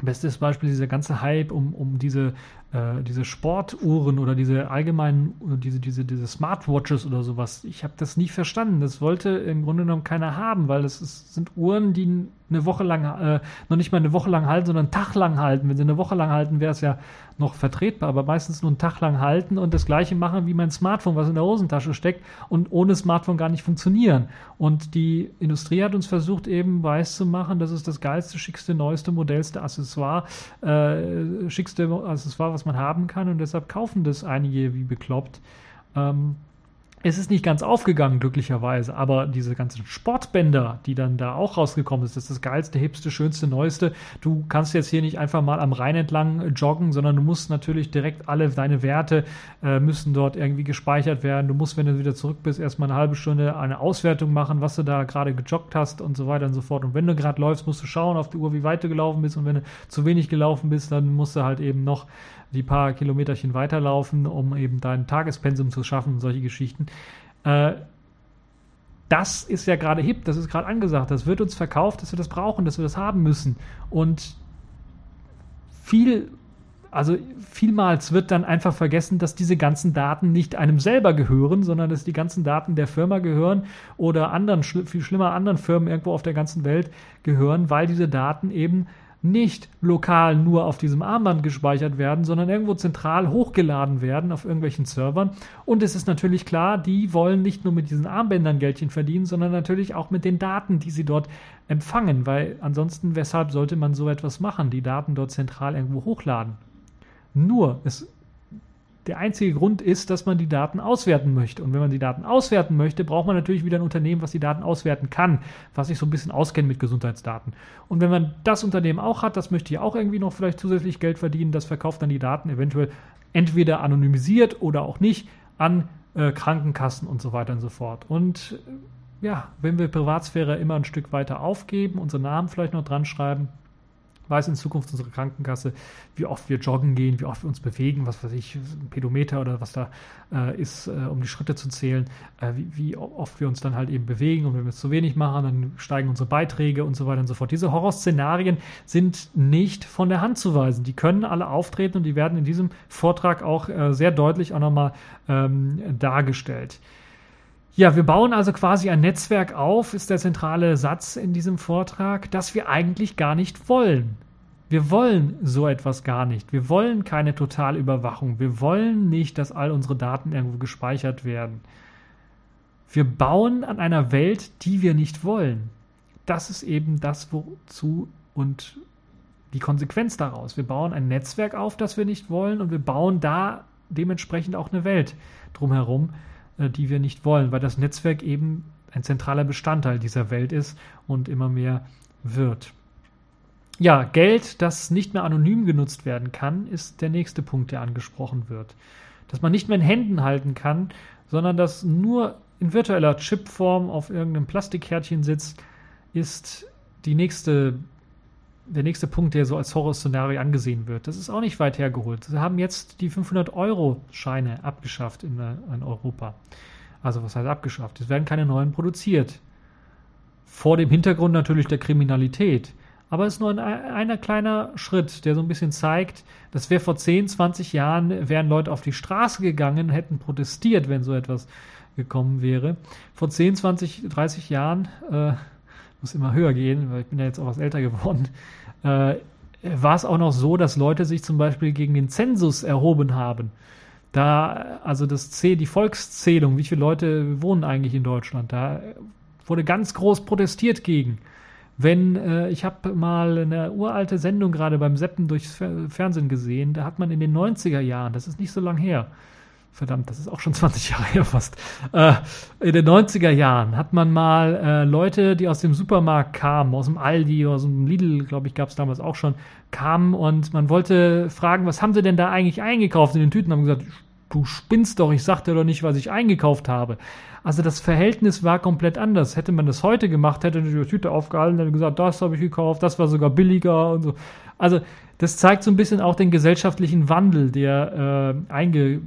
Bestes Beispiel dieser ganze Hype um, um diese äh, diese Sportuhren oder diese allgemeinen, diese, diese, diese Smartwatches oder sowas, ich habe das nie verstanden. Das wollte im Grunde genommen keiner haben, weil es sind Uhren, die eine Woche lang, äh, noch nicht mal eine Woche lang halten, sondern einen Tag lang halten. Wenn sie eine Woche lang halten, wäre es ja noch vertretbar, aber meistens nur einen Tag lang halten und das gleiche machen wie mein Smartphone, was in der Hosentasche steckt und ohne Smartphone gar nicht funktionieren. Und die Industrie hat uns versucht, eben weiß zu machen, das ist das geilste, schickste, neueste, modellste Accessoire, äh, schickste Accessoire, was man haben kann und deshalb kaufen das einige wie bekloppt. Ähm, es ist nicht ganz aufgegangen, glücklicherweise, aber diese ganzen Sportbänder, die dann da auch rausgekommen sind, das ist das geilste, hipste, schönste, neueste. Du kannst jetzt hier nicht einfach mal am Rhein entlang joggen, sondern du musst natürlich direkt alle deine Werte äh, müssen dort irgendwie gespeichert werden. Du musst, wenn du wieder zurück bist, erstmal eine halbe Stunde eine Auswertung machen, was du da gerade gejoggt hast und so weiter und so fort. Und wenn du gerade läufst, musst du schauen auf die Uhr, wie weit du gelaufen bist. Und wenn du zu wenig gelaufen bist, dann musst du halt eben noch die paar Kilometerchen weiterlaufen, um eben dein Tagespensum zu schaffen und solche Geschichten. Äh, das ist ja gerade hip, das ist gerade angesagt, das wird uns verkauft, dass wir das brauchen, dass wir das haben müssen. Und viel, also vielmals wird dann einfach vergessen, dass diese ganzen Daten nicht einem selber gehören, sondern dass die ganzen Daten der Firma gehören oder anderen, viel schlimmer anderen Firmen irgendwo auf der ganzen Welt gehören, weil diese Daten eben nicht lokal nur auf diesem Armband gespeichert werden, sondern irgendwo zentral hochgeladen werden auf irgendwelchen Servern. Und es ist natürlich klar, die wollen nicht nur mit diesen Armbändern Geldchen verdienen, sondern natürlich auch mit den Daten, die sie dort empfangen, weil ansonsten, weshalb sollte man so etwas machen, die Daten dort zentral irgendwo hochladen? Nur, es der einzige Grund ist, dass man die Daten auswerten möchte. Und wenn man die Daten auswerten möchte, braucht man natürlich wieder ein Unternehmen, was die Daten auswerten kann, was sich so ein bisschen auskennt mit Gesundheitsdaten. Und wenn man das Unternehmen auch hat, das möchte ja auch irgendwie noch vielleicht zusätzlich Geld verdienen, das verkauft dann die Daten eventuell entweder anonymisiert oder auch nicht an äh, Krankenkassen und so weiter und so fort. Und äh, ja, wenn wir Privatsphäre immer ein Stück weiter aufgeben, unseren Namen vielleicht noch dran schreiben, weiß in Zukunft unsere Krankenkasse, wie oft wir joggen gehen, wie oft wir uns bewegen, was weiß ich, ein Pedometer oder was da äh, ist, äh, um die Schritte zu zählen, äh, wie, wie, oft wir uns dann halt eben bewegen und wenn wir es zu wenig machen, dann steigen unsere Beiträge und so weiter und so fort. Diese Horrorszenarien sind nicht von der Hand zu weisen. Die können alle auftreten und die werden in diesem Vortrag auch äh, sehr deutlich auch nochmal ähm, dargestellt. Ja, wir bauen also quasi ein Netzwerk auf, ist der zentrale Satz in diesem Vortrag, das wir eigentlich gar nicht wollen. Wir wollen so etwas gar nicht. Wir wollen keine Totalüberwachung. Wir wollen nicht, dass all unsere Daten irgendwo gespeichert werden. Wir bauen an einer Welt, die wir nicht wollen. Das ist eben das, wozu und die Konsequenz daraus. Wir bauen ein Netzwerk auf, das wir nicht wollen, und wir bauen da dementsprechend auch eine Welt drumherum, die wir nicht wollen, weil das Netzwerk eben ein zentraler Bestandteil dieser Welt ist und immer mehr wird. Ja, Geld, das nicht mehr anonym genutzt werden kann, ist der nächste Punkt, der angesprochen wird. Dass man nicht mehr in Händen halten kann, sondern dass nur in virtueller Chipform auf irgendeinem Plastikkärtchen sitzt, ist die nächste der nächste Punkt, der so als Horrorszenario angesehen wird. Das ist auch nicht weit hergeholt. Sie haben jetzt die 500-Euro-Scheine abgeschafft in, in, Europa. Also was heißt abgeschafft? Es werden keine neuen produziert. Vor dem Hintergrund natürlich der Kriminalität. Aber es ist nur ein einer kleiner Schritt, der so ein bisschen zeigt, dass wir vor 10, 20 Jahren wären Leute auf die Straße gegangen, hätten protestiert, wenn so etwas gekommen wäre. Vor 10, 20, 30 Jahren äh, muss immer höher gehen, weil ich bin ja jetzt auch was älter geworden, äh, war es auch noch so, dass Leute sich zum Beispiel gegen den Zensus erhoben haben. Da, also das C, die Volkszählung, wie viele Leute wohnen eigentlich in Deutschland, da wurde ganz groß protestiert gegen. Wenn, äh, ich habe mal eine uralte Sendung gerade beim Seppen durchs Fernsehen gesehen, da hat man in den 90er Jahren, das ist nicht so lang her, verdammt, das ist auch schon 20 Jahre her fast. Äh, in den 90er Jahren hat man mal äh, Leute, die aus dem Supermarkt kamen, aus dem Aldi, aus dem Lidl, glaube ich, gab es damals auch schon, kamen und man wollte fragen, was haben sie denn da eigentlich eingekauft in den Tüten? Haben gesagt, du spinnst doch, ich sagte doch nicht, was ich eingekauft habe. Also das Verhältnis war komplett anders. Hätte man das heute gemacht, hätte die Tüte aufgehalten, hätte gesagt, das habe ich gekauft, das war sogar billiger und so. Also das zeigt so ein bisschen auch den gesellschaftlichen Wandel, der äh, einge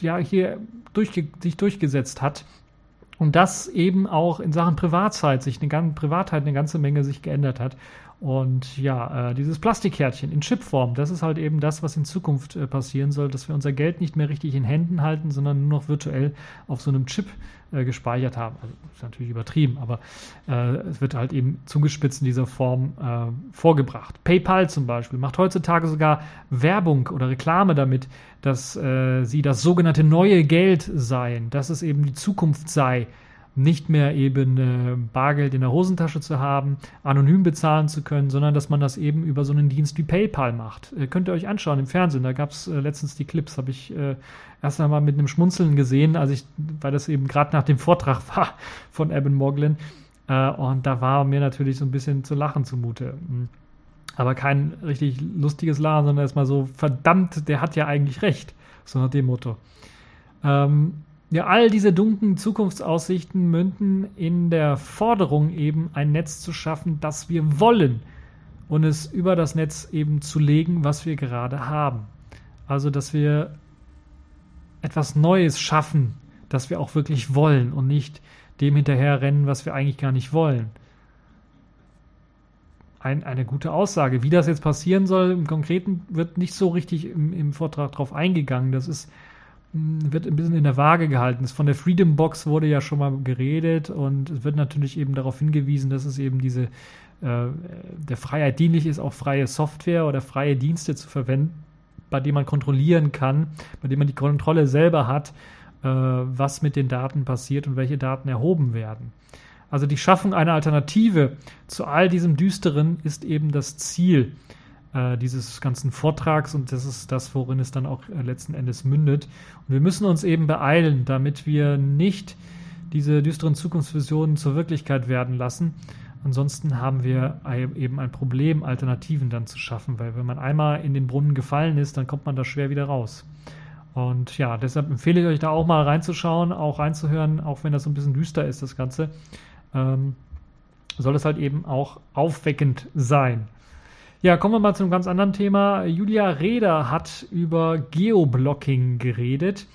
ja hier durchge sich durchgesetzt hat. Und das eben auch in Sachen Privatzeit sich eine ganze Privatheit eine ganze Menge sich geändert hat. Und ja, äh, dieses Plastikkärtchen in Chipform, das ist halt eben das, was in Zukunft äh, passieren soll, dass wir unser Geld nicht mehr richtig in Händen halten, sondern nur noch virtuell auf so einem Chip äh, gespeichert haben. Also ist natürlich übertrieben, aber äh, es wird halt eben zugespitzt in dieser Form äh, vorgebracht. PayPal zum Beispiel macht heutzutage sogar Werbung oder Reklame damit, dass äh, sie das sogenannte neue Geld seien, dass es eben die Zukunft sei nicht mehr eben äh, Bargeld in der Hosentasche zu haben, anonym bezahlen zu können, sondern dass man das eben über so einen Dienst wie PayPal macht. Äh, könnt ihr euch anschauen im Fernsehen, da gab es äh, letztens die Clips, habe ich äh, erst einmal mit einem Schmunzeln gesehen, als ich, weil das eben gerade nach dem Vortrag war von Eben Moglin. Äh, und da war mir natürlich so ein bisschen zu lachen zumute. Hm. Aber kein richtig lustiges Lachen, sondern erstmal so, verdammt, der hat ja eigentlich recht. So nach dem Motto. Ähm, ja, all diese dunklen Zukunftsaussichten münden in der Forderung, eben ein Netz zu schaffen, das wir wollen und es über das Netz eben zu legen, was wir gerade haben. Also, dass wir etwas Neues schaffen, das wir auch wirklich wollen und nicht dem hinterherrennen, was wir eigentlich gar nicht wollen. Ein, eine gute Aussage. Wie das jetzt passieren soll, im Konkreten wird nicht so richtig im, im Vortrag drauf eingegangen. Das ist wird ein bisschen in der Waage gehalten. Von der Freedom Box wurde ja schon mal geredet und es wird natürlich eben darauf hingewiesen, dass es eben diese äh, der Freiheit dienlich ist, auch freie Software oder freie Dienste zu verwenden, bei denen man kontrollieren kann, bei denen man die Kontrolle selber hat, äh, was mit den Daten passiert und welche Daten erhoben werden. Also die Schaffung einer Alternative zu all diesem Düsteren ist eben das Ziel äh, dieses ganzen Vortrags und das ist das, worin es dann auch äh, letzten Endes mündet. Und wir müssen uns eben beeilen, damit wir nicht diese düsteren Zukunftsvisionen zur Wirklichkeit werden lassen. Ansonsten haben wir eben ein Problem, Alternativen dann zu schaffen, weil wenn man einmal in den Brunnen gefallen ist, dann kommt man da schwer wieder raus. Und ja, deshalb empfehle ich euch da auch mal reinzuschauen, auch reinzuhören, auch wenn das so ein bisschen düster ist, das Ganze. Ähm, soll es halt eben auch aufweckend sein. Ja, kommen wir mal zu einem ganz anderen Thema. Julia Reda hat über Geoblocking geredet.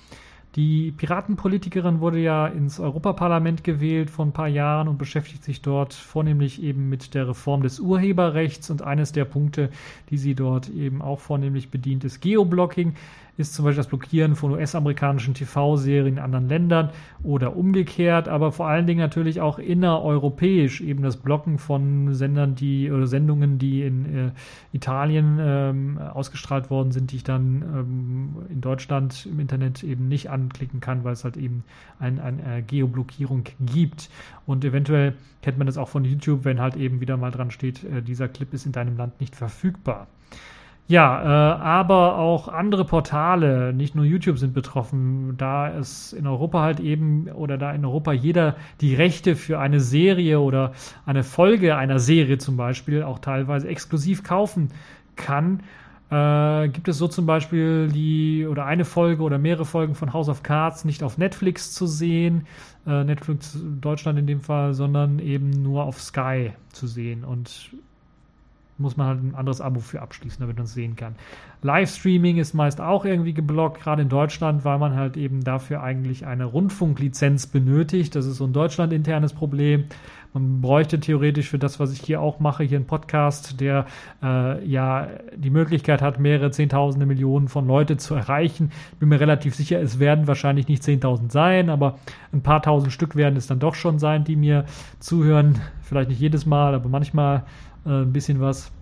Die Piratenpolitikerin wurde ja ins Europaparlament gewählt vor ein paar Jahren und beschäftigt sich dort vornehmlich eben mit der Reform des Urheberrechts. Und eines der Punkte, die sie dort eben auch vornehmlich bedient, ist Geoblocking ist zum Beispiel das Blockieren von US-amerikanischen TV-Serien in anderen Ländern oder umgekehrt, aber vor allen Dingen natürlich auch innereuropäisch, eben das Blocken von Sendern, die oder Sendungen, die in äh, Italien ähm, ausgestrahlt worden sind, die ich dann ähm, in Deutschland im Internet eben nicht anklicken kann, weil es halt eben eine ein, äh, Geoblockierung gibt. Und eventuell kennt man das auch von YouTube, wenn halt eben wieder mal dran steht, äh, dieser Clip ist in deinem Land nicht verfügbar. Ja, äh, aber auch andere Portale, nicht nur YouTube sind betroffen, da es in Europa halt eben oder da in Europa jeder die Rechte für eine Serie oder eine Folge einer Serie zum Beispiel auch teilweise exklusiv kaufen kann. Äh, gibt es so zum Beispiel die oder eine Folge oder mehrere Folgen von House of Cards nicht auf Netflix zu sehen, äh, Netflix Deutschland in dem Fall, sondern eben nur auf Sky zu sehen. Und muss man halt ein anderes Abo für abschließen, damit man es sehen kann. Livestreaming ist meist auch irgendwie geblockt, gerade in Deutschland, weil man halt eben dafür eigentlich eine Rundfunklizenz benötigt. Das ist so ein deutschlandinternes Problem. Man bräuchte theoretisch für das, was ich hier auch mache, hier einen Podcast, der äh, ja die Möglichkeit hat, mehrere Zehntausende Millionen von Leute zu erreichen. Ich bin mir relativ sicher, es werden wahrscheinlich nicht Zehntausend sein, aber ein paar tausend Stück werden es dann doch schon sein, die mir zuhören. Vielleicht nicht jedes Mal, aber manchmal äh, ein bisschen was.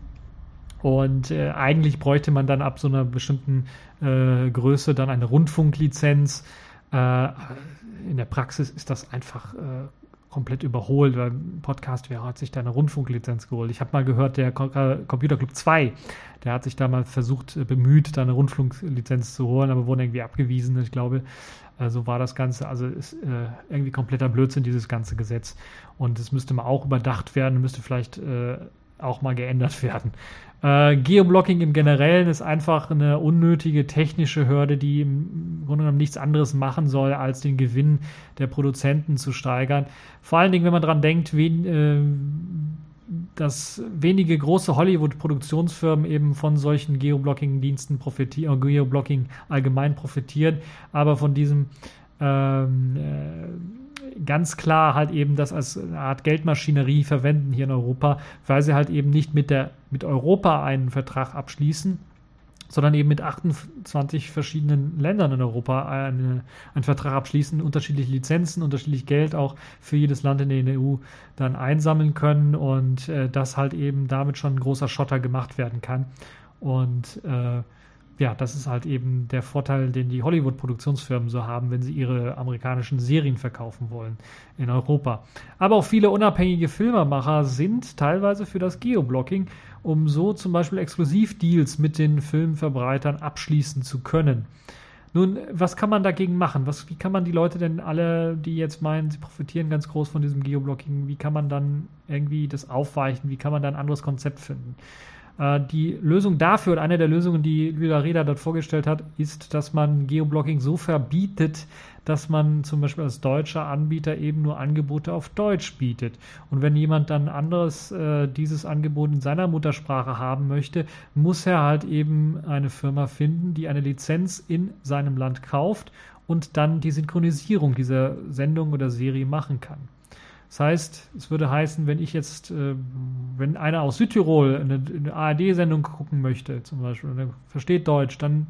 Und äh, eigentlich bräuchte man dann ab so einer bestimmten äh, Größe dann eine Rundfunklizenz. Äh, in der Praxis ist das einfach äh, komplett überholt, weil ein Podcast, wer hat sich da eine Rundfunklizenz geholt? Ich habe mal gehört, der Computer Club 2, der hat sich da mal versucht, bemüht, da eine Rundfunklizenz zu holen, aber wurde irgendwie abgewiesen. Ich glaube, so war das Ganze. Also ist irgendwie kompletter Blödsinn, dieses ganze Gesetz. Und es müsste mal auch überdacht werden, müsste vielleicht auch mal geändert werden. Äh, Geoblocking im Generellen ist einfach eine unnötige technische Hürde, die im Grunde genommen nichts anderes machen soll, als den Gewinn der Produzenten zu steigern. Vor allen Dingen, wenn man daran denkt, wen, äh, dass wenige große Hollywood-Produktionsfirmen eben von solchen Geoblocking-Diensten profitieren, äh, Geoblocking allgemein profitieren, aber von diesem ähm, äh, ganz klar halt eben das als eine Art Geldmaschinerie verwenden hier in Europa, weil sie halt eben nicht mit, der, mit Europa einen Vertrag abschließen, sondern eben mit 28 verschiedenen Ländern in Europa eine, einen Vertrag abschließen, unterschiedliche Lizenzen, unterschiedlich Geld auch für jedes Land in der EU dann einsammeln können und äh, das halt eben damit schon ein großer Schotter gemacht werden kann. Und äh, ja, das ist halt eben der Vorteil, den die Hollywood-Produktionsfirmen so haben, wenn sie ihre amerikanischen Serien verkaufen wollen in Europa. Aber auch viele unabhängige Filmemacher sind teilweise für das Geoblocking, um so zum Beispiel Exklusivdeals mit den Filmverbreitern abschließen zu können. Nun, was kann man dagegen machen? Was, wie kann man die Leute denn alle, die jetzt meinen, sie profitieren ganz groß von diesem Geoblocking, wie kann man dann irgendwie das aufweichen? Wie kann man da ein anderes Konzept finden? Äh, die Lösung dafür und eine der Lösungen, die Lyla Reda dort vorgestellt hat, ist, dass man Geoblocking so verbietet, dass man zum Beispiel als deutscher Anbieter eben nur Angebote auf Deutsch bietet. Und wenn jemand dann anderes äh, dieses Angebot in seiner Muttersprache haben möchte, muss er halt eben eine Firma finden, die eine Lizenz in seinem Land kauft und dann die Synchronisierung dieser Sendung oder Serie machen kann. Das heißt, es würde heißen, wenn ich jetzt, äh, wenn einer aus Südtirol eine, eine ARD-Sendung gucken möchte, zum Beispiel, und er versteht Deutsch, dann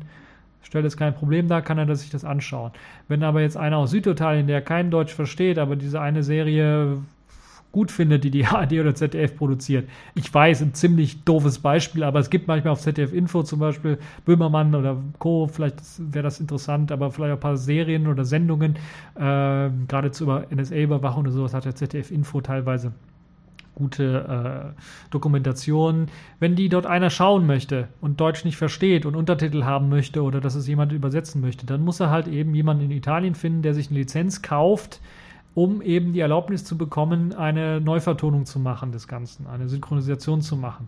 stellt es kein Problem dar, kann er sich das anschauen. Wenn aber jetzt einer aus Süditalien, der kein Deutsch versteht, aber diese eine Serie gut findet, die die ARD oder ZDF produziert. Ich weiß, ein ziemlich doofes Beispiel, aber es gibt manchmal auf ZDF Info zum Beispiel Böhmermann oder Co., vielleicht wäre das interessant, aber vielleicht ein paar Serien oder Sendungen, äh, gerade über NSA-Überwachung oder sowas hat der ZDF Info teilweise gute äh, Dokumentation. Wenn die dort einer schauen möchte und Deutsch nicht versteht und Untertitel haben möchte oder dass es jemand übersetzen möchte, dann muss er halt eben jemanden in Italien finden, der sich eine Lizenz kauft, um eben die Erlaubnis zu bekommen, eine Neuvertonung zu machen des Ganzen, eine Synchronisation zu machen.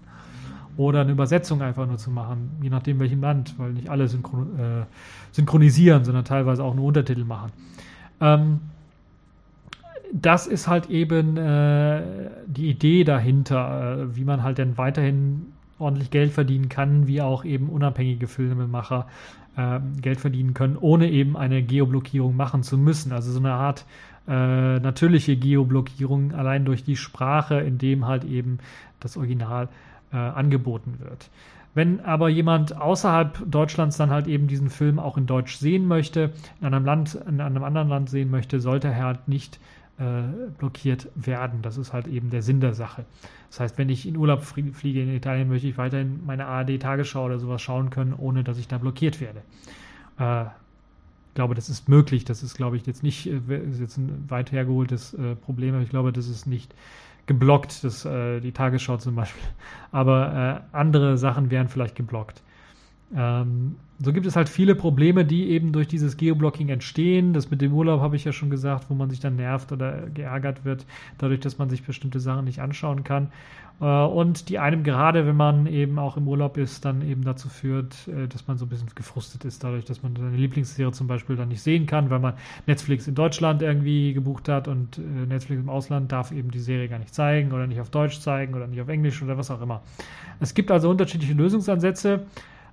Oder eine Übersetzung einfach nur zu machen, je nachdem welchem Land, weil nicht alle synchron äh, synchronisieren, sondern teilweise auch nur Untertitel machen. Ähm, das ist halt eben äh, die Idee dahinter, äh, wie man halt dann weiterhin ordentlich Geld verdienen kann, wie auch eben unabhängige Filmemacher äh, Geld verdienen können, ohne eben eine Geoblockierung machen zu müssen. Also so eine Art äh, natürliche Geoblockierung allein durch die Sprache, in dem halt eben das Original äh, angeboten wird. Wenn aber jemand außerhalb Deutschlands dann halt eben diesen Film auch in Deutsch sehen möchte, in einem Land, in einem anderen Land sehen möchte, sollte er halt nicht äh, blockiert werden. Das ist halt eben der Sinn der Sache. Das heißt, wenn ich in Urlaub fliege in Italien, möchte ich weiterhin meine ARD-Tagesschau oder sowas schauen können, ohne dass ich da blockiert werde. Äh, ich glaube, das ist möglich. Das ist, glaube ich, jetzt nicht äh, ist jetzt ein weit hergeholtes äh, Problem, aber ich glaube, das ist nicht geblockt, das, äh, die Tagesschau zum Beispiel. Aber äh, andere Sachen wären vielleicht geblockt. Ähm, so gibt es halt viele Probleme, die eben durch dieses Geoblocking entstehen. Das mit dem Urlaub habe ich ja schon gesagt, wo man sich dann nervt oder geärgert wird, dadurch, dass man sich bestimmte Sachen nicht anschauen kann. Äh, und die einem gerade, wenn man eben auch im Urlaub ist, dann eben dazu führt, äh, dass man so ein bisschen gefrustet ist, dadurch, dass man seine Lieblingsserie zum Beispiel dann nicht sehen kann, weil man Netflix in Deutschland irgendwie gebucht hat und äh, Netflix im Ausland darf eben die Serie gar nicht zeigen oder nicht auf Deutsch zeigen oder nicht auf Englisch oder was auch immer. Es gibt also unterschiedliche Lösungsansätze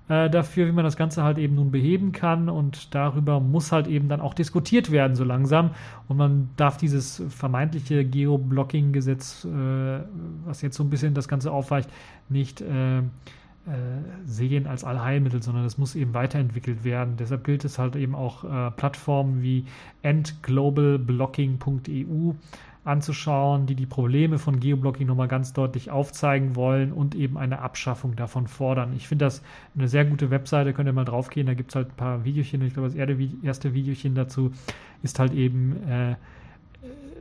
äh, dafür, wie man das Ganze halt eben nun beheben kann. Und darüber muss halt eben dann auch diskutiert werden, so langsam. Und man darf dieses vermeintliche Geoblocking-Gesetz, äh, was jetzt so ein bisschen das Ganze aufweicht, nicht äh, äh sehen als Allheilmittel, sondern das muss eben weiterentwickelt werden. Deshalb gilt es halt eben auch äh, Plattformen wie endglobalblocking.eu anzuschauen, die die Probleme von Geoblocking nochmal ganz deutlich aufzeigen wollen und eben eine Abschaffung davon fordern. Ich finde das eine sehr gute Webseite, könnt ihr mal draufgehen, da gibt es halt ein paar Videochen. Ich glaube, das erste Videochen dazu ist halt eben, äh,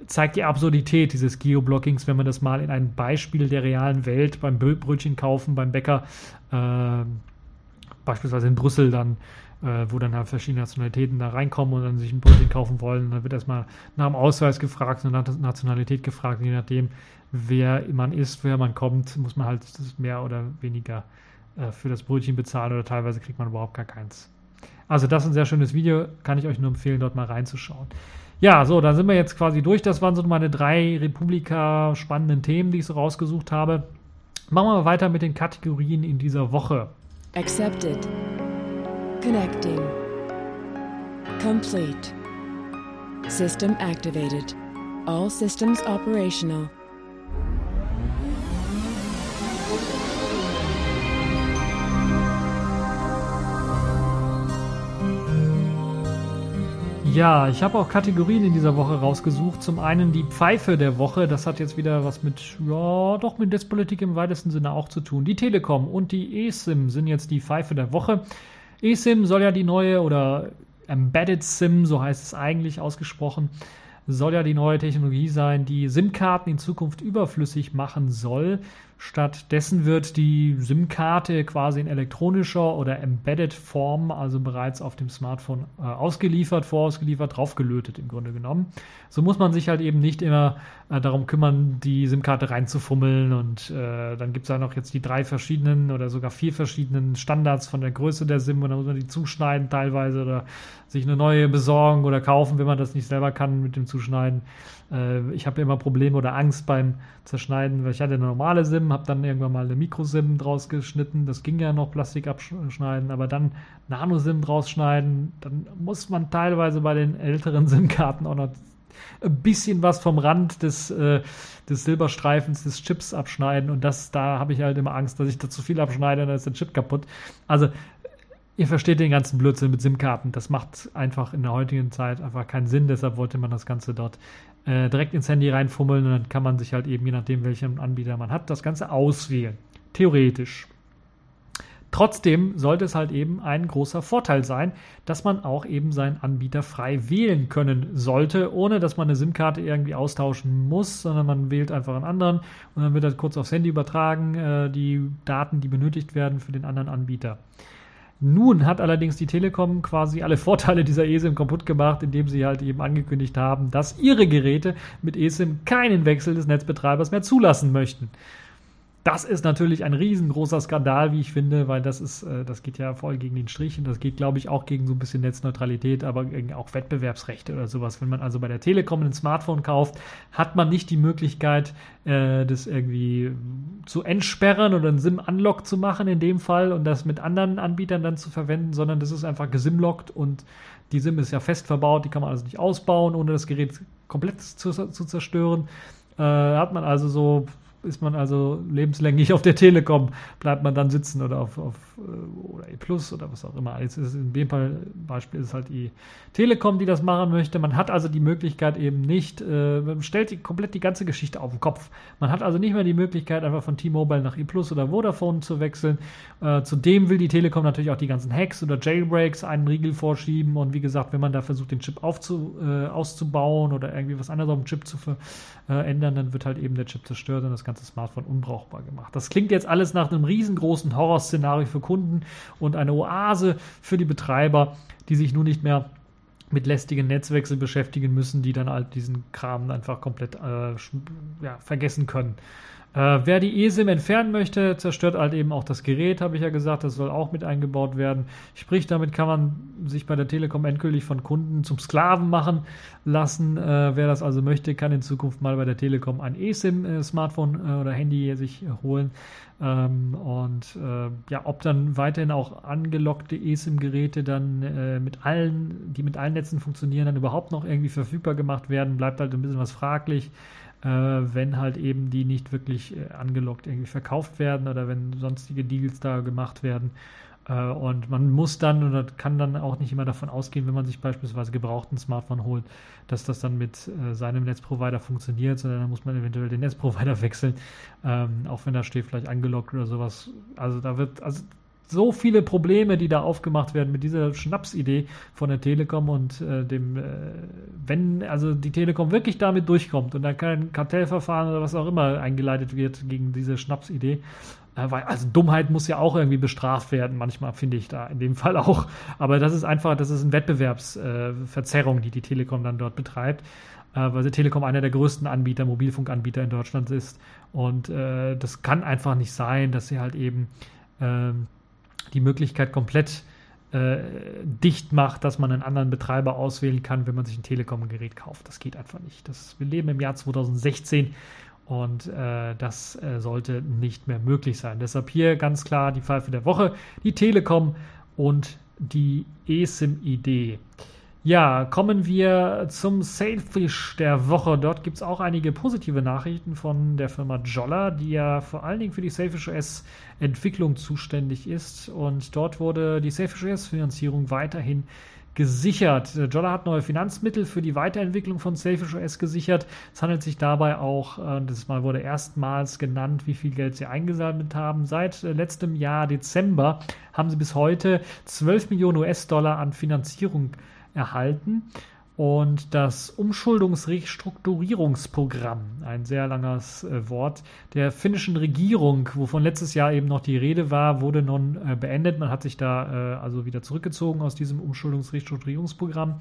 zeigt die Absurdität dieses Geoblockings, wenn man das mal in ein Beispiel der realen Welt beim Brötchen kaufen, beim Bäcker, äh, beispielsweise in Brüssel dann äh, wo dann halt verschiedene Nationalitäten da reinkommen und dann sich ein Brötchen kaufen wollen. Und dann wird erstmal nach dem Ausweis gefragt und nach der Nationalität gefragt. je nachdem, wer man ist, wer man kommt, muss man halt mehr oder weniger äh, für das Brötchen bezahlen oder teilweise kriegt man überhaupt gar keins. Also das ist ein sehr schönes Video, kann ich euch nur empfehlen, dort mal reinzuschauen. Ja, so, dann sind wir jetzt quasi durch. Das waren so meine drei Republika spannenden Themen, die ich so rausgesucht habe. Machen wir weiter mit den Kategorien in dieser Woche. Accepted. Connecting. Complete. System activated. All systems operational. Ja, ich habe auch Kategorien in dieser Woche rausgesucht. Zum einen die Pfeife der Woche. Das hat jetzt wieder was mit, ja, doch mit Netzpolitik im weitesten Sinne auch zu tun. Die Telekom und die eSIM sind jetzt die Pfeife der Woche. eSIM soll ja die neue oder Embedded SIM, so heißt es eigentlich ausgesprochen, soll ja die neue Technologie sein, die SIM-Karten in Zukunft überflüssig machen soll. Stattdessen wird die SIM-Karte quasi in elektronischer oder embedded Form, also bereits auf dem Smartphone äh, ausgeliefert, vorausgeliefert, draufgelötet im Grunde genommen. So muss man sich halt eben nicht immer äh, darum kümmern, die SIM-Karte reinzufummeln und äh, dann gibt es ja noch jetzt die drei verschiedenen oder sogar vier verschiedenen Standards von der Größe der SIM und dann muss man die zuschneiden teilweise oder sich eine neue besorgen oder kaufen, wenn man das nicht selber kann mit dem Zuschneiden. Äh, ich habe immer Probleme oder Angst beim Zerschneiden, weil ich hatte eine normale SIM, habe dann irgendwann mal eine Mikro-SIM draus geschnitten. Das ging ja noch Plastik abschneiden, aber dann Nano-SIM draus schneiden. Dann muss man teilweise bei den älteren SIM-Karten auch noch ein bisschen was vom Rand des, äh, des Silberstreifens des Chips abschneiden und das, da habe ich halt immer Angst, dass ich da zu viel abschneide und dann ist der Chip kaputt. Also ihr versteht den ganzen Blödsinn mit SIM-Karten. Das macht einfach in der heutigen Zeit einfach keinen Sinn. Deshalb wollte man das Ganze dort äh, direkt ins Handy reinfummeln und dann kann man sich halt eben, je nachdem, welchen Anbieter man hat, das Ganze auswählen. Theoretisch. Trotzdem sollte es halt eben ein großer Vorteil sein, dass man auch eben seinen Anbieter frei wählen können sollte, ohne dass man eine SIM-Karte irgendwie austauschen muss, sondern man wählt einfach einen anderen und dann wird das kurz aufs Handy übertragen, äh, die Daten, die benötigt werden für den anderen Anbieter. Nun hat allerdings die Telekom quasi alle Vorteile dieser eSIM kaputt gemacht, indem sie halt eben angekündigt haben, dass ihre Geräte mit eSIM keinen Wechsel des Netzbetreibers mehr zulassen möchten. Das ist natürlich ein riesengroßer Skandal, wie ich finde, weil das ist, äh, das geht ja voll gegen den Strich und das geht, glaube ich, auch gegen so ein bisschen Netzneutralität, aber auch Wettbewerbsrechte oder sowas. Wenn man also bei der Telekom ein Smartphone kauft, hat man nicht die Möglichkeit, äh, das irgendwie zu entsperren oder einen SIM-Unlock zu machen in dem Fall und das mit anderen Anbietern dann zu verwenden, sondern das ist einfach gesimlockt und die SIM ist ja fest verbaut, die kann man also nicht ausbauen, ohne das Gerät komplett zu, zu zerstören. Äh, hat man also so ist man also lebenslänglich auf der Telekom, bleibt man dann sitzen oder auf, auf äh, oder E Plus oder was auch immer. Jetzt ist in dem Fall Beispiel ist halt die Telekom, die das machen möchte. Man hat also die Möglichkeit eben nicht, äh, man stellt die, komplett die ganze Geschichte auf den Kopf. Man hat also nicht mehr die Möglichkeit, einfach von T-Mobile nach E Plus oder Vodafone zu wechseln. Äh, zudem will die Telekom natürlich auch die ganzen Hacks oder Jailbreaks einen Riegel vorschieben und wie gesagt, wenn man da versucht, den Chip aufzu, äh, auszubauen oder irgendwie was anderes auf dem Chip zu verändern, dann wird halt eben der Chip zerstört und das ganze Smartphone unbrauchbar gemacht. Das klingt jetzt alles nach einem riesengroßen Horrorszenario für Kunden und eine Oase für die Betreiber, die sich nun nicht mehr mit lästigen Netzwechseln beschäftigen müssen, die dann halt diesen Kram einfach komplett äh, ja, vergessen können. Äh, wer die eSIM entfernen möchte, zerstört halt eben auch das Gerät, habe ich ja gesagt. Das soll auch mit eingebaut werden. Sprich, damit kann man sich bei der Telekom endgültig von Kunden zum Sklaven machen lassen. Äh, wer das also möchte, kann in Zukunft mal bei der Telekom ein eSIM-Smartphone äh, äh, oder Handy sich holen. Ähm, und äh, ja, ob dann weiterhin auch angelockte eSIM-Geräte dann äh, mit allen, die mit allen Netzen funktionieren, dann überhaupt noch irgendwie verfügbar gemacht werden, bleibt halt ein bisschen was fraglich äh, wenn halt eben die nicht wirklich äh, angelockt irgendwie verkauft werden oder wenn sonstige Deals da gemacht werden. Äh, und man muss dann oder kann dann auch nicht immer davon ausgehen, wenn man sich beispielsweise gebrauchten Smartphone holt, dass das dann mit äh, seinem Netzprovider funktioniert, sondern dann muss man eventuell den Netzprovider wechseln, ähm, auch wenn da steht vielleicht angelockt oder sowas. Also da wird, also so viele Probleme, die da aufgemacht werden mit dieser Schnapsidee von der Telekom und äh, dem, äh, wenn also die Telekom wirklich damit durchkommt und da kein Kartellverfahren oder was auch immer eingeleitet wird gegen diese Schnapsidee, äh, weil also Dummheit muss ja auch irgendwie bestraft werden, manchmal finde ich da in dem Fall auch. Aber das ist einfach, das ist eine Wettbewerbsverzerrung, die die Telekom dann dort betreibt äh, weil die Telekom einer der größten Anbieter, Mobilfunkanbieter in Deutschland ist. Und äh, das kann einfach nicht sein, dass sie halt eben ähm, die Möglichkeit komplett äh, dicht macht, dass man einen anderen Betreiber auswählen kann, wenn man sich ein Telekom-Gerät kauft. Das geht einfach nicht. Das, wir leben im Jahr 2016 und äh, das äh, sollte nicht mehr möglich sein. Deshalb hier ganz klar die Pfeife der Woche, die Telekom und die eSIM-Idee. Ja, kommen wir zum Sailfish der Woche. Dort gibt es auch einige positive Nachrichten von der Firma Jolla, die ja vor allen Dingen für die Sailfish OS Entwicklung zuständig ist. Und dort wurde die Sailfish OS Finanzierung weiterhin gesichert. Jolla hat neue Finanzmittel für die Weiterentwicklung von Selfish OS gesichert. Es handelt sich dabei auch, äh, das Mal wurde erstmals genannt, wie viel Geld sie eingesammelt haben. Seit äh, letztem Jahr Dezember haben sie bis heute 12 Millionen US-Dollar an Finanzierung erhalten. Und das Umschuldungsrestrukturierungsprogramm, ein sehr langes äh, Wort, der finnischen Regierung, wovon letztes Jahr eben noch die Rede war, wurde nun äh, beendet. Man hat sich da äh, also wieder zurückgezogen aus diesem Umschuldungsrestrukturierungsprogramm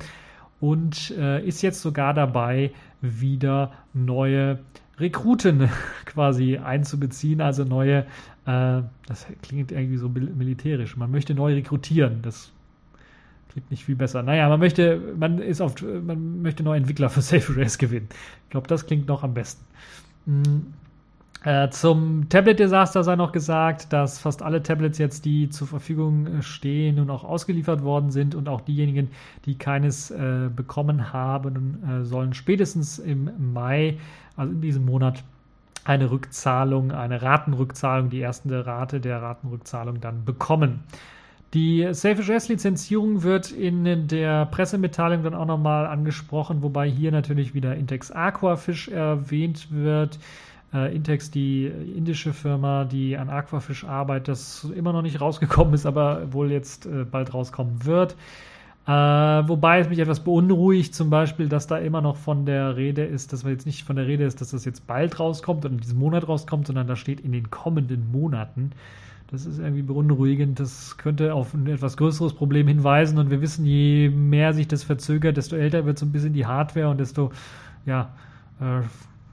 und ist jetzt sogar dabei, wieder neue Rekruten quasi einzubeziehen, also neue, das klingt irgendwie so militärisch, man möchte neu rekrutieren. Das Klingt nicht viel besser. Naja, man möchte, man ist oft, man möchte neue Entwickler für Safe Race gewinnen. Ich glaube, das klingt noch am besten. Mhm. Äh, zum Tablet-Desaster sei noch gesagt, dass fast alle Tablets jetzt, die zur Verfügung äh, stehen und auch ausgeliefert worden sind und auch diejenigen, die keines äh, bekommen haben, äh, sollen spätestens im Mai, also in diesem Monat, eine Rückzahlung, eine Ratenrückzahlung, die erste Rate der Ratenrückzahlung dann bekommen. Die Safe-JS-Lizenzierung wird in der Pressemitteilung dann auch nochmal angesprochen, wobei hier natürlich wieder Intex Aquafish erwähnt wird. Äh, Intex, die indische Firma, die an Aquafish arbeitet, das immer noch nicht rausgekommen ist, aber wohl jetzt äh, bald rauskommen wird. Äh, wobei es mich etwas beunruhigt, zum Beispiel, dass da immer noch von der Rede ist, dass man jetzt nicht von der Rede ist, dass das jetzt bald rauskommt oder in diesem Monat rauskommt, sondern da steht in den kommenden Monaten. Das ist irgendwie beunruhigend. Das könnte auf ein etwas größeres Problem hinweisen. Und wir wissen, je mehr sich das verzögert, desto älter wird so ein bisschen die Hardware und desto ja, äh,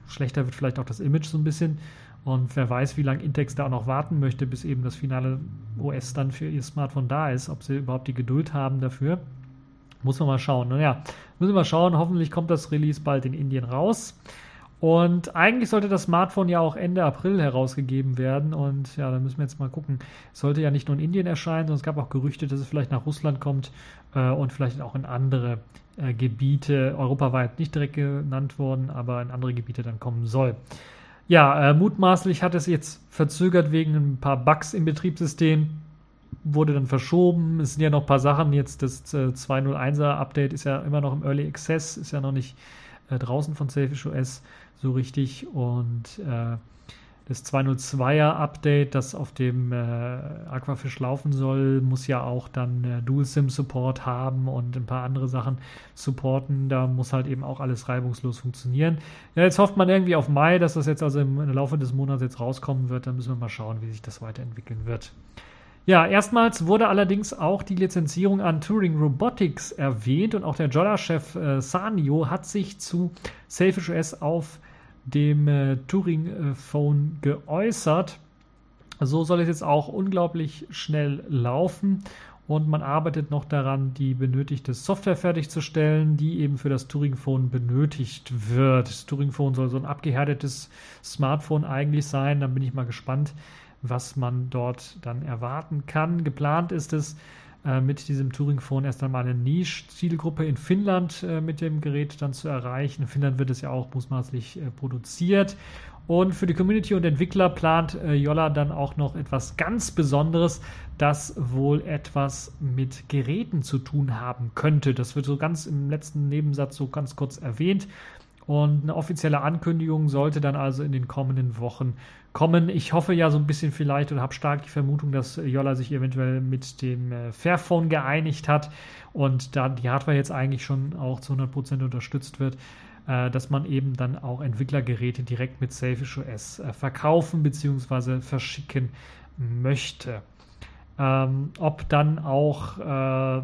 schlechter wird vielleicht auch das Image so ein bisschen. Und wer weiß, wie lange Intex da auch noch warten möchte, bis eben das finale OS dann für ihr Smartphone da ist, ob sie überhaupt die Geduld haben dafür. Muss man mal schauen. Naja, müssen wir mal schauen. Hoffentlich kommt das Release bald in Indien raus. Und eigentlich sollte das Smartphone ja auch Ende April herausgegeben werden. Und ja, da müssen wir jetzt mal gucken. Es sollte ja nicht nur in Indien erscheinen, sondern es gab auch Gerüchte, dass es vielleicht nach Russland kommt äh, und vielleicht auch in andere äh, Gebiete, europaweit nicht direkt genannt worden, aber in andere Gebiete dann kommen soll. Ja, äh, mutmaßlich hat es jetzt verzögert wegen ein paar Bugs im Betriebssystem. Wurde dann verschoben. Es sind ja noch ein paar Sachen. Jetzt das äh, 2.01er Update ist ja immer noch im Early Access, ist ja noch nicht äh, draußen von Selfish OS so richtig. Und äh, das 202er Update, das auf dem äh, Aquafish laufen soll, muss ja auch dann äh, Dual SIM Support haben und ein paar andere Sachen supporten. Da muss halt eben auch alles reibungslos funktionieren. Ja, jetzt hofft man irgendwie auf Mai, dass das jetzt also im, im Laufe des Monats jetzt rauskommen wird. Dann müssen wir mal schauen, wie sich das weiterentwickeln wird. Ja, erstmals wurde allerdings auch die Lizenzierung an Turing Robotics erwähnt und auch der Jolla-Chef äh, Sanio hat sich zu Selfish OS auf dem äh, Turing-Phone geäußert. So soll es jetzt auch unglaublich schnell laufen und man arbeitet noch daran, die benötigte Software fertigzustellen, die eben für das Turing-Phone benötigt wird. Das Turing-Phone soll so ein abgehärtetes Smartphone eigentlich sein. Dann bin ich mal gespannt, was man dort dann erwarten kann. Geplant ist es, äh, mit diesem Turing-Phone erst einmal eine Niche-Zielgruppe in Finnland äh, mit dem Gerät dann zu erreichen. In Finnland wird es ja auch mutmaßlich äh, produziert. Und für die Community und Entwickler plant äh, Jolla dann auch noch etwas ganz Besonderes, das wohl etwas mit Geräten zu tun haben könnte. Das wird so ganz im letzten Nebensatz so ganz kurz erwähnt. Und eine offizielle Ankündigung sollte dann also in den kommenden Wochen kommen. Ich hoffe ja so ein bisschen vielleicht und habe stark die Vermutung, dass Jolla sich eventuell mit dem äh, Fairphone geeinigt hat und da die Hardware jetzt eigentlich schon auch zu 100% unterstützt wird, äh, dass man eben dann auch Entwicklergeräte direkt mit Selfish OS äh, verkaufen bzw. verschicken möchte. Ähm, ob dann auch äh,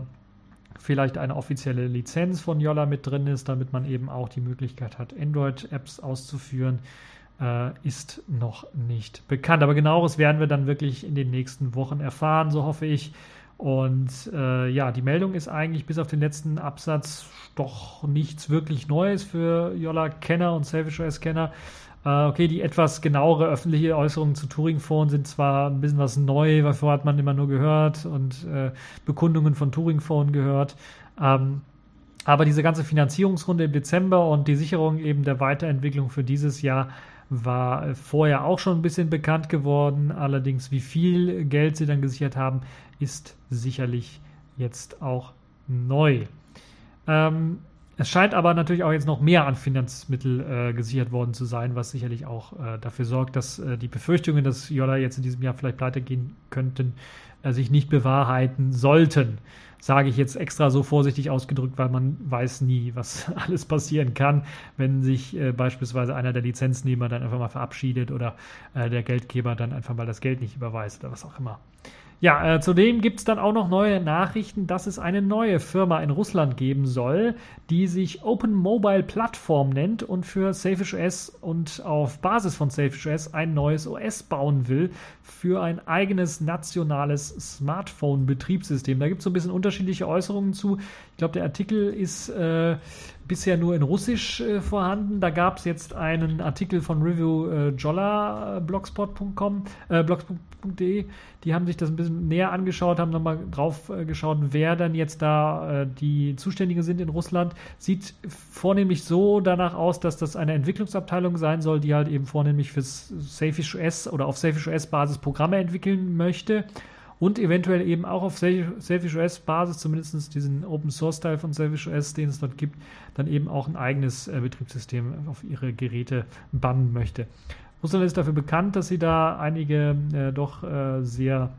vielleicht eine offizielle Lizenz von Yolla mit drin ist, damit man eben auch die Möglichkeit hat, Android-Apps auszuführen, äh, ist noch nicht bekannt. Aber genaueres werden wir dann wirklich in den nächsten Wochen erfahren, so hoffe ich. Und äh, ja, die Meldung ist eigentlich bis auf den letzten Absatz doch nichts wirklich Neues für Yolla-Kenner und Selfish OS-Kenner. Äh, okay, die etwas genauere öffentliche Äußerungen zu Turing-Phone sind zwar ein bisschen was neu, davor hat man immer nur gehört und äh, Bekundungen von Turing-Phone gehört. Ähm, aber diese ganze Finanzierungsrunde im Dezember und die Sicherung eben der Weiterentwicklung für dieses Jahr war vorher auch schon ein bisschen bekannt geworden. Allerdings, wie viel Geld sie dann gesichert haben, ist sicherlich jetzt auch neu. Ähm, es scheint aber natürlich auch jetzt noch mehr an Finanzmittel äh, gesichert worden zu sein, was sicherlich auch äh, dafür sorgt, dass äh, die Befürchtungen, dass Yola jetzt in diesem Jahr vielleicht pleite gehen könnten, äh, sich nicht bewahrheiten sollten. Sage ich jetzt extra so vorsichtig ausgedrückt, weil man weiß nie, was alles passieren kann, wenn sich äh, beispielsweise einer der Lizenznehmer dann einfach mal verabschiedet oder äh, der Geldgeber dann einfach mal das Geld nicht überweist oder was auch immer. Ja, äh, zudem gibt es dann auch noch neue Nachrichten, dass es eine neue Firma in Russland geben soll, die sich Open Mobile Plattform nennt und für Selfish OS und auf Basis von Selfish OS ein neues OS bauen will für ein eigenes nationales Smartphone-Betriebssystem. Da gibt es so ein bisschen unterschiedliche Äußerungen zu. Ich glaube, der Artikel ist äh, bisher nur in Russisch äh, vorhanden. Da gab es jetzt einen Artikel von Review äh, Jolla, äh, blogspot.com, äh, blogspot.de. Die haben sich das ein bisschen näher angeschaut, haben nochmal drauf äh, geschaut, wer dann jetzt da äh, die Zuständigen sind in Russland. Sieht vornehmlich so danach aus, dass das eine Entwicklungsabteilung sein soll, die halt eben vornehmlich fürs Safish OS oder auf Safish OS Basis Programme entwickeln möchte und eventuell eben auch auf Selfish OS Basis, zumindest diesen Open Source Teil von Selfish OS, den es dort gibt, dann eben auch ein eigenes äh, Betriebssystem auf ihre Geräte bannen möchte. Russland ist dafür bekannt, dass sie da einige äh, doch äh, sehr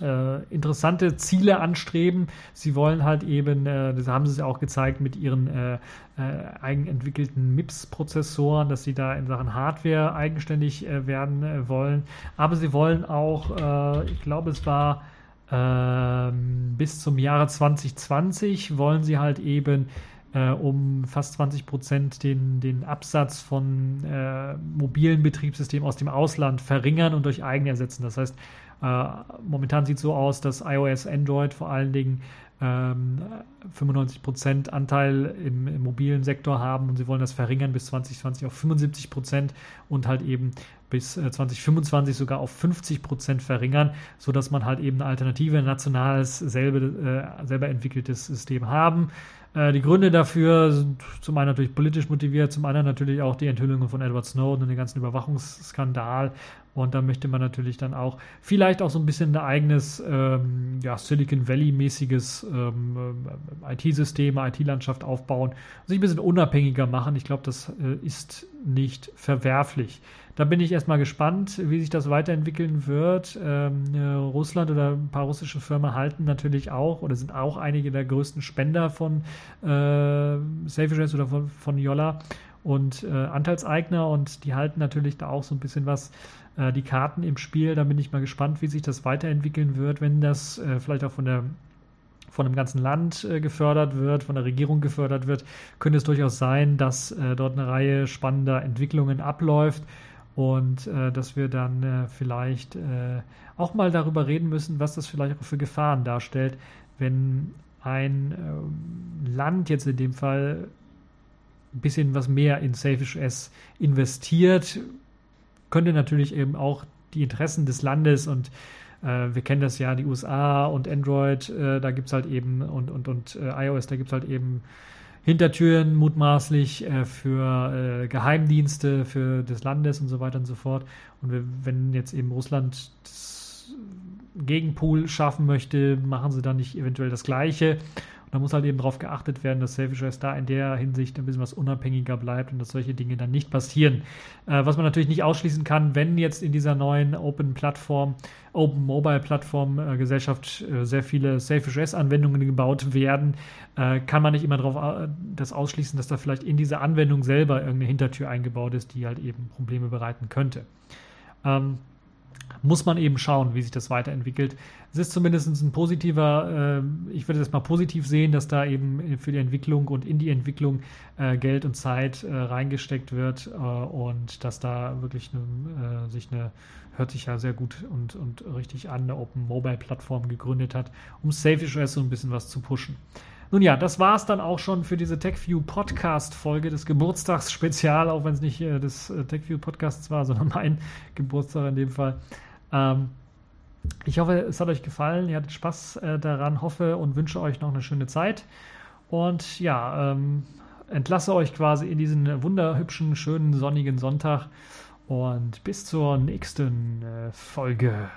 äh, interessante Ziele anstreben. Sie wollen halt eben, äh, das haben sie ja auch gezeigt mit ihren äh, äh eigenentwickelten MIPS-Prozessoren, dass sie da in Sachen Hardware eigenständig äh, werden äh, wollen. Aber sie wollen auch, ich glaube, es war ähm, bis zum Jahre 2020 wollen sie halt eben um fast 20 Prozent den, den Absatz von mobilen Betriebssystemen aus dem Ausland verringern und durch eigene ersetzen. Das heißt, äh, momentan sieht es so aus, dass iOS, Android vor allen Dingen ähm, 95% Anteil im, mobilen Sektor haben und sie wollen das verringern bis 2020 auf 75% und halt eben bis äh, 2025 sogar auf 50% verringern, sodass man halt eben eine Alternative, ein nationales, selbe, äh, selber entwickeltes System haben. Äh, die Gründe dafür sind zum einen natürlich politisch motiviert, zum anderen natürlich auch die Enthüllungen von Edward Snowden und den ganzen Überwachungsskandal. Und da möchte man natürlich dann auch vielleicht auch so ein bisschen ein eigenes ähm, ja, Silicon Valley-mäßiges ähm, äh, IT-System, IT-Landschaft aufbauen, sich ein bisschen unabhängiger machen. Ich glaube, das äh, ist nicht verwerflich. Da bin ich erstmal gespannt, wie sich das weiterentwickeln wird. Ähm, äh, Russland oder ein paar russische Firmen halten natürlich auch oder sind auch einige der größten Spender von äh, Selfishes oder von, von Yolla und äh, Anteilseigner und die halten natürlich da auch so ein bisschen was äh, die Karten im Spiel. Da bin ich mal gespannt, wie sich das weiterentwickeln wird, wenn das äh, vielleicht auch von der von dem ganzen Land äh, gefördert wird, von der Regierung gefördert wird, könnte es durchaus sein, dass äh, dort eine Reihe spannender Entwicklungen abläuft und äh, dass wir dann äh, vielleicht äh, auch mal darüber reden müssen, was das vielleicht auch für Gefahren darstellt, wenn ein ähm, Land jetzt in dem Fall ein bisschen was mehr in Selfish S investiert, könnte natürlich eben auch die Interessen des Landes und äh, wir kennen das ja, die USA und Android, äh, da gibt es halt eben und, und, und äh, iOS, da gibt es halt eben Hintertüren mutmaßlich äh, für äh, Geheimdienste für des Landes und so weiter und so fort. Und wenn jetzt eben Russland das Gegenpool schaffen möchte, machen sie dann nicht eventuell das Gleiche. Da muss halt eben darauf geachtet werden, dass Selfish OS da in der Hinsicht ein bisschen was unabhängiger bleibt und dass solche Dinge dann nicht passieren. Äh, was man natürlich nicht ausschließen kann, wenn jetzt in dieser neuen Open Plattform, Open Mobile Plattform äh, äh, sehr viele Selfish OS Anwendungen gebaut werden, äh, kann man nicht immer darauf äh, das ausschließen, dass da vielleicht in dieser Anwendung selber irgendeine Hintertür eingebaut ist, die halt eben Probleme bereiten könnte. Ähm, muss man eben schauen, wie sich das weiterentwickelt. Es ist zumindest ein positiver, äh, ich würde das mal positiv sehen, dass da eben für die Entwicklung und in die Entwicklung äh, Geld und Zeit äh, reingesteckt wird äh, und dass da wirklich eine, äh, sich eine, hört sich ja sehr gut und, und richtig an, eine Open Mobile Plattform gegründet hat, um Selfish OS so ein bisschen was zu pushen. Nun ja, das war es dann auch schon für diese TechView Podcast-Folge des Geburtstagsspezial, auch wenn es nicht äh, des äh, TechView Podcasts war, sondern mein Geburtstag in dem Fall. Ähm, ich hoffe, es hat euch gefallen, ihr hattet Spaß äh, daran, hoffe und wünsche euch noch eine schöne Zeit. Und ja, ähm, entlasse euch quasi in diesen wunderhübschen, schönen, sonnigen Sonntag und bis zur nächsten äh, Folge.